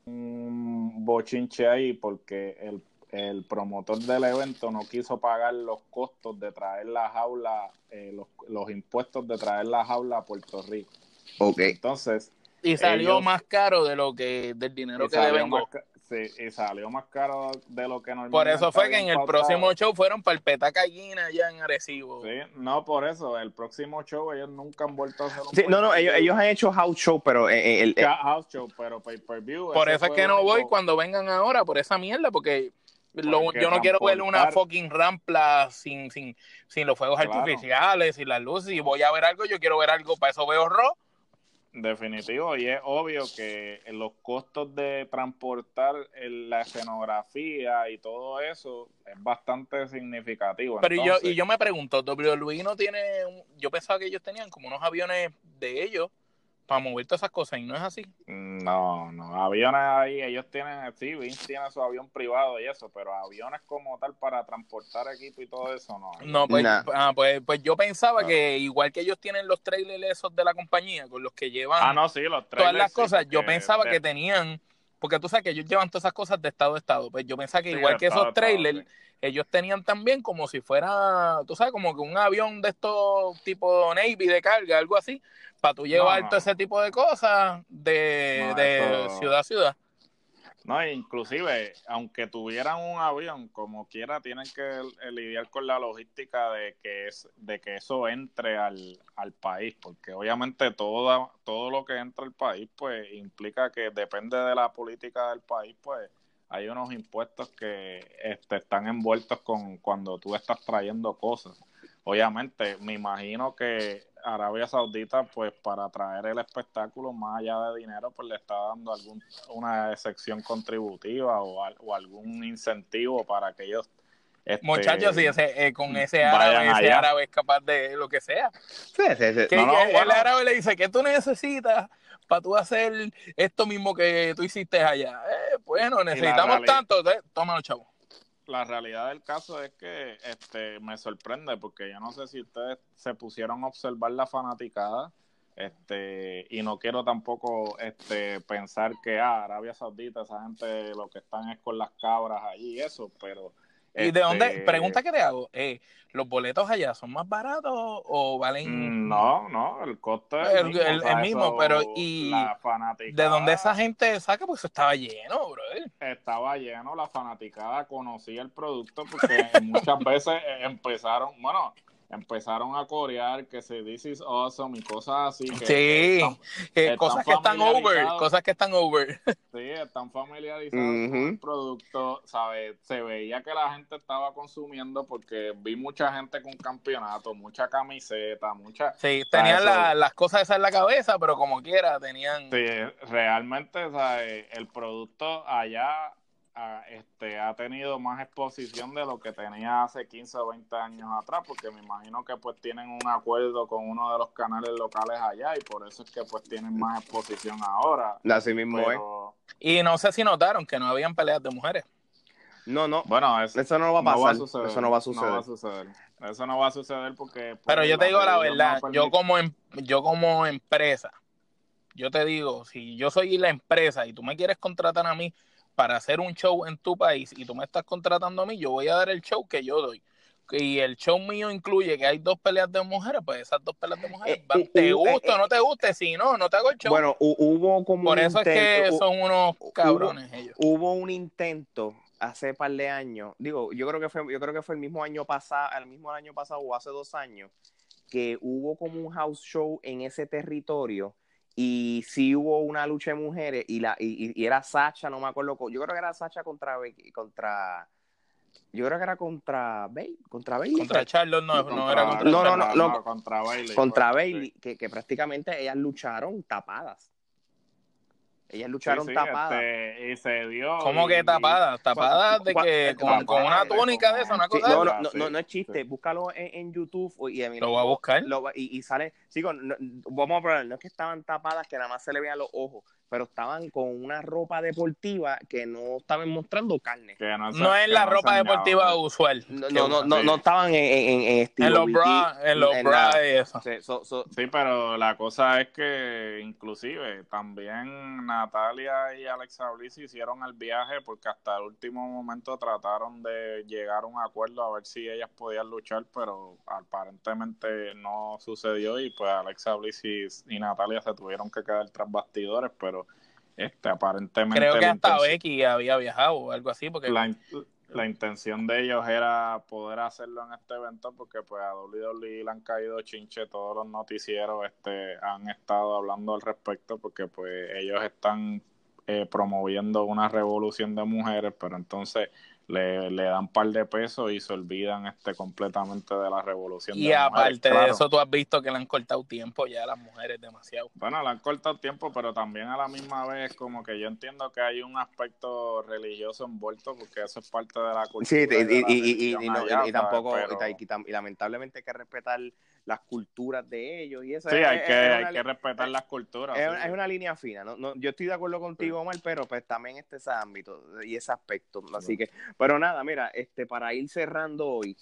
un bochinche ahí porque el, el promotor del evento no quiso pagar los costos de traer la jaula, eh, los, los impuestos de traer la jaula a Puerto Rico. Ok. Entonces, Y salió Ellos- más caro de lo que del dinero que deben. más, sí, y salió más caro de lo que normalmente Por eso fue que en el pautado. próximo show fueron para el Petaca Guina allá en Arecibo. Sí, no por eso, el próximo show ellos nunca han vuelto a hacer un Sí, no, no, ellos, ellos han hecho house show, pero eh, eh, el, Ya, house show, pero pay-per-view. Por ese eso es que el no voy cuando vengan ahora, por esa mierda, porque lo- yo no quiero ver una fucking rampla sin, sin, sin los fuegos Claro. artificiales, sin las luces. Si voy a ver algo, yo quiero ver algo, para eso veo Raw. Definitivo, y es obvio que los costos de transportar la escenografía y todo eso es bastante significativo. Pero yo, y yo me pregunto, WWE no tiene, un- yo pensaba que ellos tenían como unos aviones de ellos para mover todas esas cosas y no es así. No, no, aviones ahí, ellos tienen, sí, Vince tiene su avión privado y eso, pero aviones como tal para transportar equipo y todo eso, no. No, pues, Nah. ah, pues, pues yo pensaba Ah. que igual que ellos tienen los trailers esos de la compañía con los que llevan Ah, no, sí, los todas las sí, cosas, yo pensaba de- que tenían, porque tú sabes que ellos llevan todas esas cosas de estado a estado, pues yo pensaba que sí, igual que esos estado, trailers, sí. Ellos tenían también como si fuera, tú sabes, como que un avión de estos tipo Navy de carga, algo así, para tú llevar no. todo ese tipo de cosas de, No, de eso- ciudad a ciudad. No, inclusive, aunque tuvieran un avión, como quiera, tienen que lidiar con la logística de que es, de que eso entre al, al país, porque obviamente toda, todo lo que entra al país, pues implica que depende de la política del país, pues hay unos impuestos que este, están envueltos con cuando tú estás trayendo cosas. Obviamente, me imagino que Arabia Saudita, pues para traer el espectáculo más allá de dinero, pues le está dando algún una sección contributiva o, o algún incentivo para que ellos este, Muchachos, sí, ese, eh, con ese árabe, ese allá. árabe es capaz de lo que sea. Sí, sí, sí. Que, No, no, que el árabe le dice, ¿qué tú necesitas para tú hacer esto mismo que tú hiciste allá? Eh, bueno, necesitamos tanto, eh, tómalo, chavo. la realidad del caso es que este me sorprende porque yo no sé si ustedes se pusieron a observar la fanaticada este y no quiero tampoco este pensar que ah, Arabia Saudita esa gente lo que están es con las cabras allí y eso pero ¿Y de dónde? este, Pregunta que te hago. Eh, ¿Los boletos allá son más baratos o valen...? mm, no no el costo es El- mismo, el- o sea, el mismo, eso, pero ¿y la ¿De dónde esa gente saca? Pues estaba lleno, brother. estaba lleno, la fanaticada conocía el producto porque muchas veces empezaron, bueno, empezaron a corear que se this is awesome y cosas así que Sí, están, eh, cosas que están over, cosas que están over. sí, están familiarizados con el producto, ¿sabes? Se veía que la gente estaba consumiendo porque vi mucha gente con campeonato, mucha camiseta, mucha Sí, tenían la- las cosas esas en la cabeza, pero como quiera, tenían... Sí, realmente ¿sabes? el producto allá ah, este, ha tenido más exposición de lo que tenía hace 15 o 20 años atrás, porque me imagino que pues tienen un acuerdo con uno de los canales locales allá y por eso es que pues tienen más exposición ahora. Así mismo es. Y no sé si notaron que no habían peleas de mujeres. No, no. bueno, eso, Eso no va a no pasar. suceder, Eso no va a suceder. No va a suceder. Eso no va a suceder porque... pues, Pero yo te digo la no verdad, yo como, em- yo como empresa, yo te digo, si yo soy la empresa y tú me quieres contratar a mí para hacer un show en tu país y tú me estás contratando a mí, yo voy a dar el show que yo doy. Y el show mío incluye que hay dos peleas de mujeres, pues esas dos peleas de mujeres, Eh, van, te uh, guste eh, o no te guste, si no, no te hago el show. Bueno, hu- hubo como Por eso es que son unos hubo- cabrones ellos. hubo un intento hace par de años, digo, yo creo que fue, yo creo que fue el mismo año pasado, el mismo año pasado o hace dos años, que hubo como un house show en ese territorio y sí hubo una lucha de mujeres y la y, y- era Sacha, no me acuerdo, yo creo que era Sacha contra contra yo creo que era contra Bailey, contra Bailey, Contra Charlotte no, no era contra No, no, Charlotte. no, no. contra Bailey. contra pues, Bailey, que, que prácticamente ellas lucharon tapadas. Ellas lucharon Sí, sí, tapadas. este, y se dio. ¿Cómo y- que tapadas? Tapadas de que con, con una túnica de esa, una cosa Sí, no, no, no, sí, no, es chiste, sí. búscalo en, en YouTube y Lo voy a buscar. lo y, y sale, sí, con- no- vamos a probar, no es que estaban tapadas que nada más se le veían los ojos, pero estaban con una ropa deportiva que no estaban mostrando carne. que no, es que la no ropa deportiva usual. No, no, no, no, no estaban en, en, en estilo En los bras, en los en nada. y eso. Sí, so- so- Sí, pero la cosa es que inclusive también Natalia y Alexa Bliss hicieron el viaje porque hasta el último momento trataron de llegar a un acuerdo a ver si ellas podían luchar, pero aparentemente no sucedió y pues Alexa Bliss y, y Natalia se tuvieron que quedar tras bastidores, pero este aparentemente Creo que hasta Becky había viajado o algo así, porque la, la intención de ellos era poder hacerlo en este evento porque pues a WWE le han caído chinche todos los noticieros este han estado hablando al respecto porque pues ellos están eh, promoviendo una revolución de mujeres pero entonces le, le dan par de pesos y se olvidan este completamente de la revolución y de aparte mujeres. de Claro. eso tú has visto que le han cortado tiempo ya a las mujeres demasiado. Bueno, le han cortado tiempo, pero también a la misma vez como que yo entiendo que hay un aspecto religioso envuelto porque eso es parte de la cultura. Sí, y, de y, y, y, no- allá, y tampoco, y lamentablemente hay que respetar las culturas de ellos y eso Sí, es- hay que, es hay que respetar las culturas. es, sí. una- es una línea fina, ¿no? No, yo estoy de acuerdo contigo, Omar, pero pues también está ese ámbito y ese aspecto. Así que, pero nada, mira, este para ir cerrando hoy,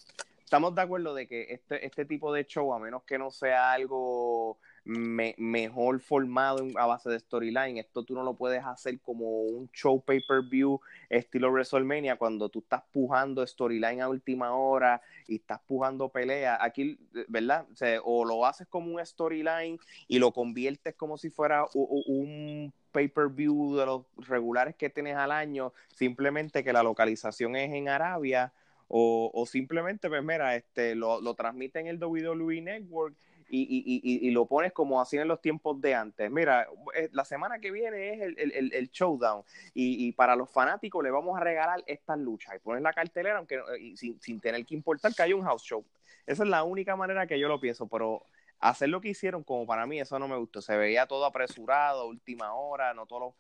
estamos de acuerdo de que este, este tipo de show, a menos que no sea algo me- mejor formado a base de storyline, esto tú no lo puedes hacer como un show pay-per-view estilo WrestleMania cuando tú estás pujando storyline a última hora y estás pujando pelea. Aquí, ¿verdad? O, o lo haces como un storyline y lo conviertes como si fuera un pay-per-view de los regulares que tienes al año, simplemente que la localización es en Arabia, o, o simplemente, pues mira, este, lo, lo transmite en el WWE Network y, y, y, y lo pones como hacían en los tiempos de antes. Mira, eh, la semana que viene es el, el, el, showdown y, para los fanáticos le vamos a regalar estas luchas y pones la cartelera aunque eh, sin, sin tener que importar que haya un house show. Esa es la única manera que yo lo pienso, pero hacer lo que hicieron, como para mí, eso no me gustó. Se veía todo apresurado, última hora, no todo lo,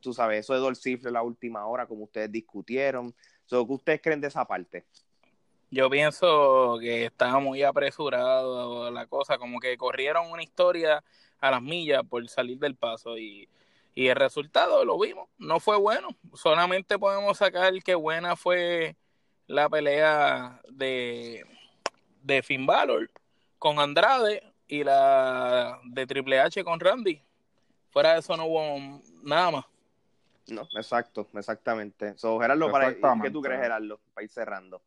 tú sabes, eso de Dolcifle la última hora, como ustedes discutieron. So, ¿Qué ustedes creen de esa parte? Yo pienso que estaba muy apresurado la cosa, como que corrieron una historia a las millas por salir del paso y, y el resultado lo vimos, no fue bueno. Solamente podemos sacar que buena fue la pelea de, de Finn Balor con Andrade y la de Triple H con Randy. Fuera de eso no hubo nada más. No, exacto, exactamente. So, Gerardo, para, ¿qué tú crees, Gerardo? Para ir cerrando.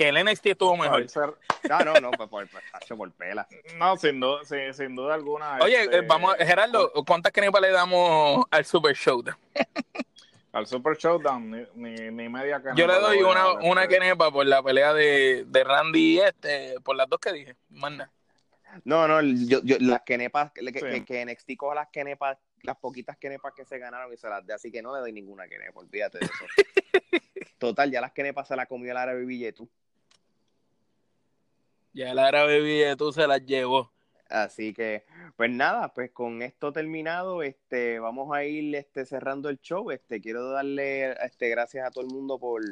Que el NXT estuvo mejor. No, no, no, pues por, por, por pela. No, sin duda, sin, sin duda alguna. Oye, este... vamos, Gerardo, ¿cuántas canepas le damos al Super Showdown? al Super Showdown, ni, ni, ni media canepa. Yo le doy una, una canepa por la pelea de, de Randy y este, por las dos que dije, manda. No, no, yo, yo las kenepas, que, sí. que, NXT coja las kenepas, las poquitas kenepas que se ganaron y se las dé, así que no le doy ninguna kenepa, olvídate de eso. Total, ya las kenepas se las comió el árabe Billetú. Ya el árabe Billetú se las llevó. Así que, pues nada, pues con esto terminado, este, vamos a ir este, cerrando el show. Este, quiero darle este, gracias a todo el mundo por,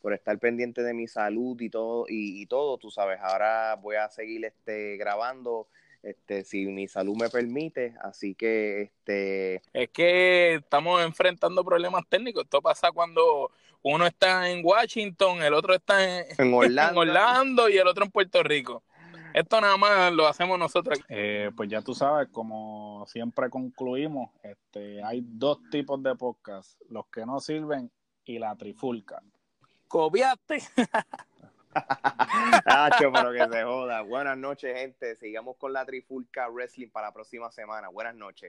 por estar pendiente de mi salud y todo, y, y, todo, tú sabes, ahora voy a seguir este, grabando, este, si mi salud me permite, así que este es que estamos enfrentando problemas técnicos, esto pasa cuando uno está en Washington, el otro está en, en, Orlando. en Orlando y el otro en Puerto Rico. Esto nada más lo hacemos nosotros. Eh, pues ya tú sabes, como siempre concluimos, este, hay dos tipos de podcast, los que no sirven y la trifulca. Copiaste. Nacho, pero que se joda. Buenas noches, gente. Sigamos con la Trifulca Wrestling para la próxima semana. Buenas noches.